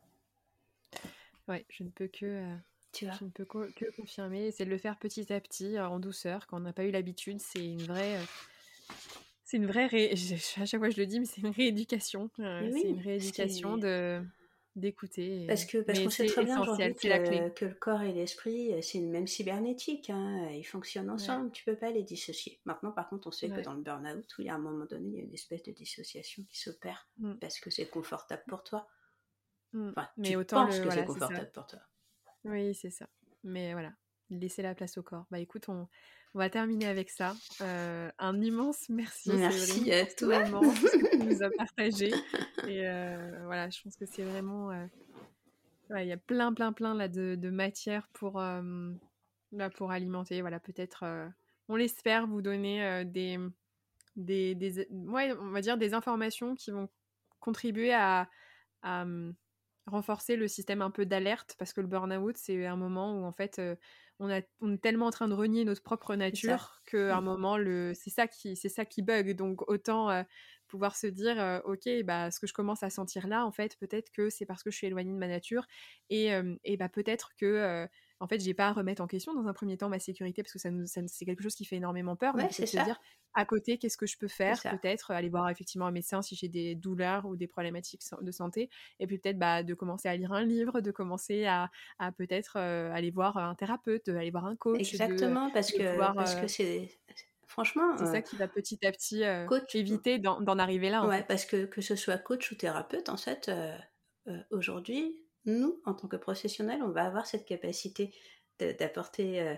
C: Ouais, je ne peux que, euh, tu vois? Je ne peux que, confirmer. C'est de le faire petit à petit, euh, en douceur, quand on n'a pas eu l'habitude. C'est une vraie c'est une vraie. Ré... À chaque fois, je le dis, mais c'est une rééducation. Euh, c'est une rééducation de d'écouter.
B: Parce que parce qu'on sait très bien aujourd'hui que, que, le corps et l'esprit, c'est une même cybernétique. Hein, ils fonctionnent ensemble. Tu peux pas les dissocier. Maintenant, par contre, on sait que dans le burn-out, il y a un moment donné, il y a une espèce de dissociation qui s'opère mmh. parce que c'est confortable pour toi. Mmh. Enfin, Mais tu autant penses que c'est confortable pour toi.
C: Oui, c'est ça. Mais voilà, laisser la place au corps. Bah écoute, on, on va terminer avec ça. Euh, un immense merci.
B: Merci à toi.
C: Pour ce que tu nous as partagé. Et euh, voilà, je pense que c'est vraiment. Euh, il y a plein, plein, plein là de, de matière pour, là, pour alimenter. Voilà, peut-être, on l'espère, vous donner des, des, des ouais, on va dire des informations qui vont contribuer à, à renforcer le système un peu d'alerte parce que le burn-out, c'est un moment où en fait on, a, on, est tellement en train de renier notre propre nature qu'à un mmh. moment, le, c'est, ça qui, c'est ça qui bug. Donc autant pouvoir se dire, ok, bah, ce que je commence à sentir là, en fait, peut-être que c'est parce que je suis éloignée de ma nature et, et bah, peut-être que en fait, j'ai pas à remettre en question dans un premier temps ma sécurité parce que ça, c'est quelque chose qui fait énormément peur.
B: Ouais, c'est
C: se dire à côté, qu'est-ce que je peux faire Peut-être aller voir effectivement un médecin si j'ai des douleurs ou des problématiques de santé. Et puis peut-être bah, de commencer à lire un livre, de commencer à, à peut-être aller voir un thérapeute, aller voir un coach.
B: Exactement, parce, que, parce que c'est. Franchement,
C: c'est ça qui va petit à petit éviter d'en arriver là.
B: ouais, parce que que ce soit coach ou thérapeute, en fait, aujourd'hui, nous, en tant que professionnels, on va avoir cette capacité d'apporter euh,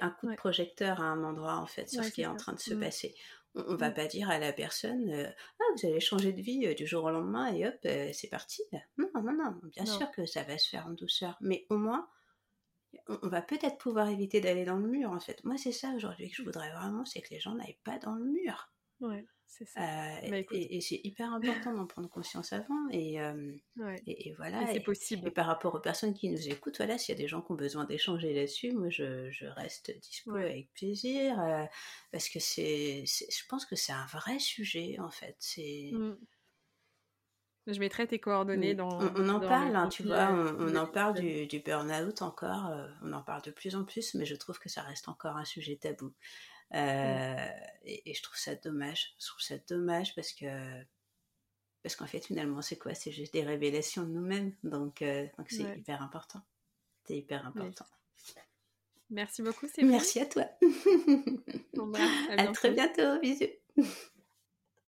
B: un coup de projecteur à un endroit, en fait, sur ce qui est en train de se mmh. passer. On, ne va mmh. pas dire à la personne euh, Ah, vous allez changer de vie euh, du jour au lendemain et hop, c'est parti. Non, non, non, bien sûr que ça va se faire en douceur. Mais au moins, on, va peut-être pouvoir éviter d'aller dans le mur, en fait. Moi, c'est ça aujourd'hui que je voudrais vraiment, c'est que les gens n'aillent pas dans le mur.
C: Ouais. C'est ça.
B: Euh, bah, et, c'est hyper important d'en prendre conscience avant. Et, euh, et, voilà.
C: c'est possible.
B: Et par rapport aux personnes qui nous écoutent, voilà, s'il y a des gens qui ont besoin d'échanger là-dessus, moi je, je, reste dispo avec plaisir. Euh, parce que c'est, je pense que c'est un vrai sujet en fait. C'est. Mmh.
C: Je mettrai tes coordonnées dans.
B: On, en parle, hein, tu vois, on, en parle du, du burn-out encore, on en parle de plus en plus, mais je trouve que ça reste encore un sujet tabou. Mmh. Euh, et, je trouve ça dommage. Je trouve ça dommage parce que parce qu'en fait finalement c'est quoi? C'est juste des révélations de nous-mêmes. Donc euh, donc c'est hyper important. C'est hyper important.
C: Merci beaucoup.
B: Merci à toi. Bah, à, à très bientôt. Bisous.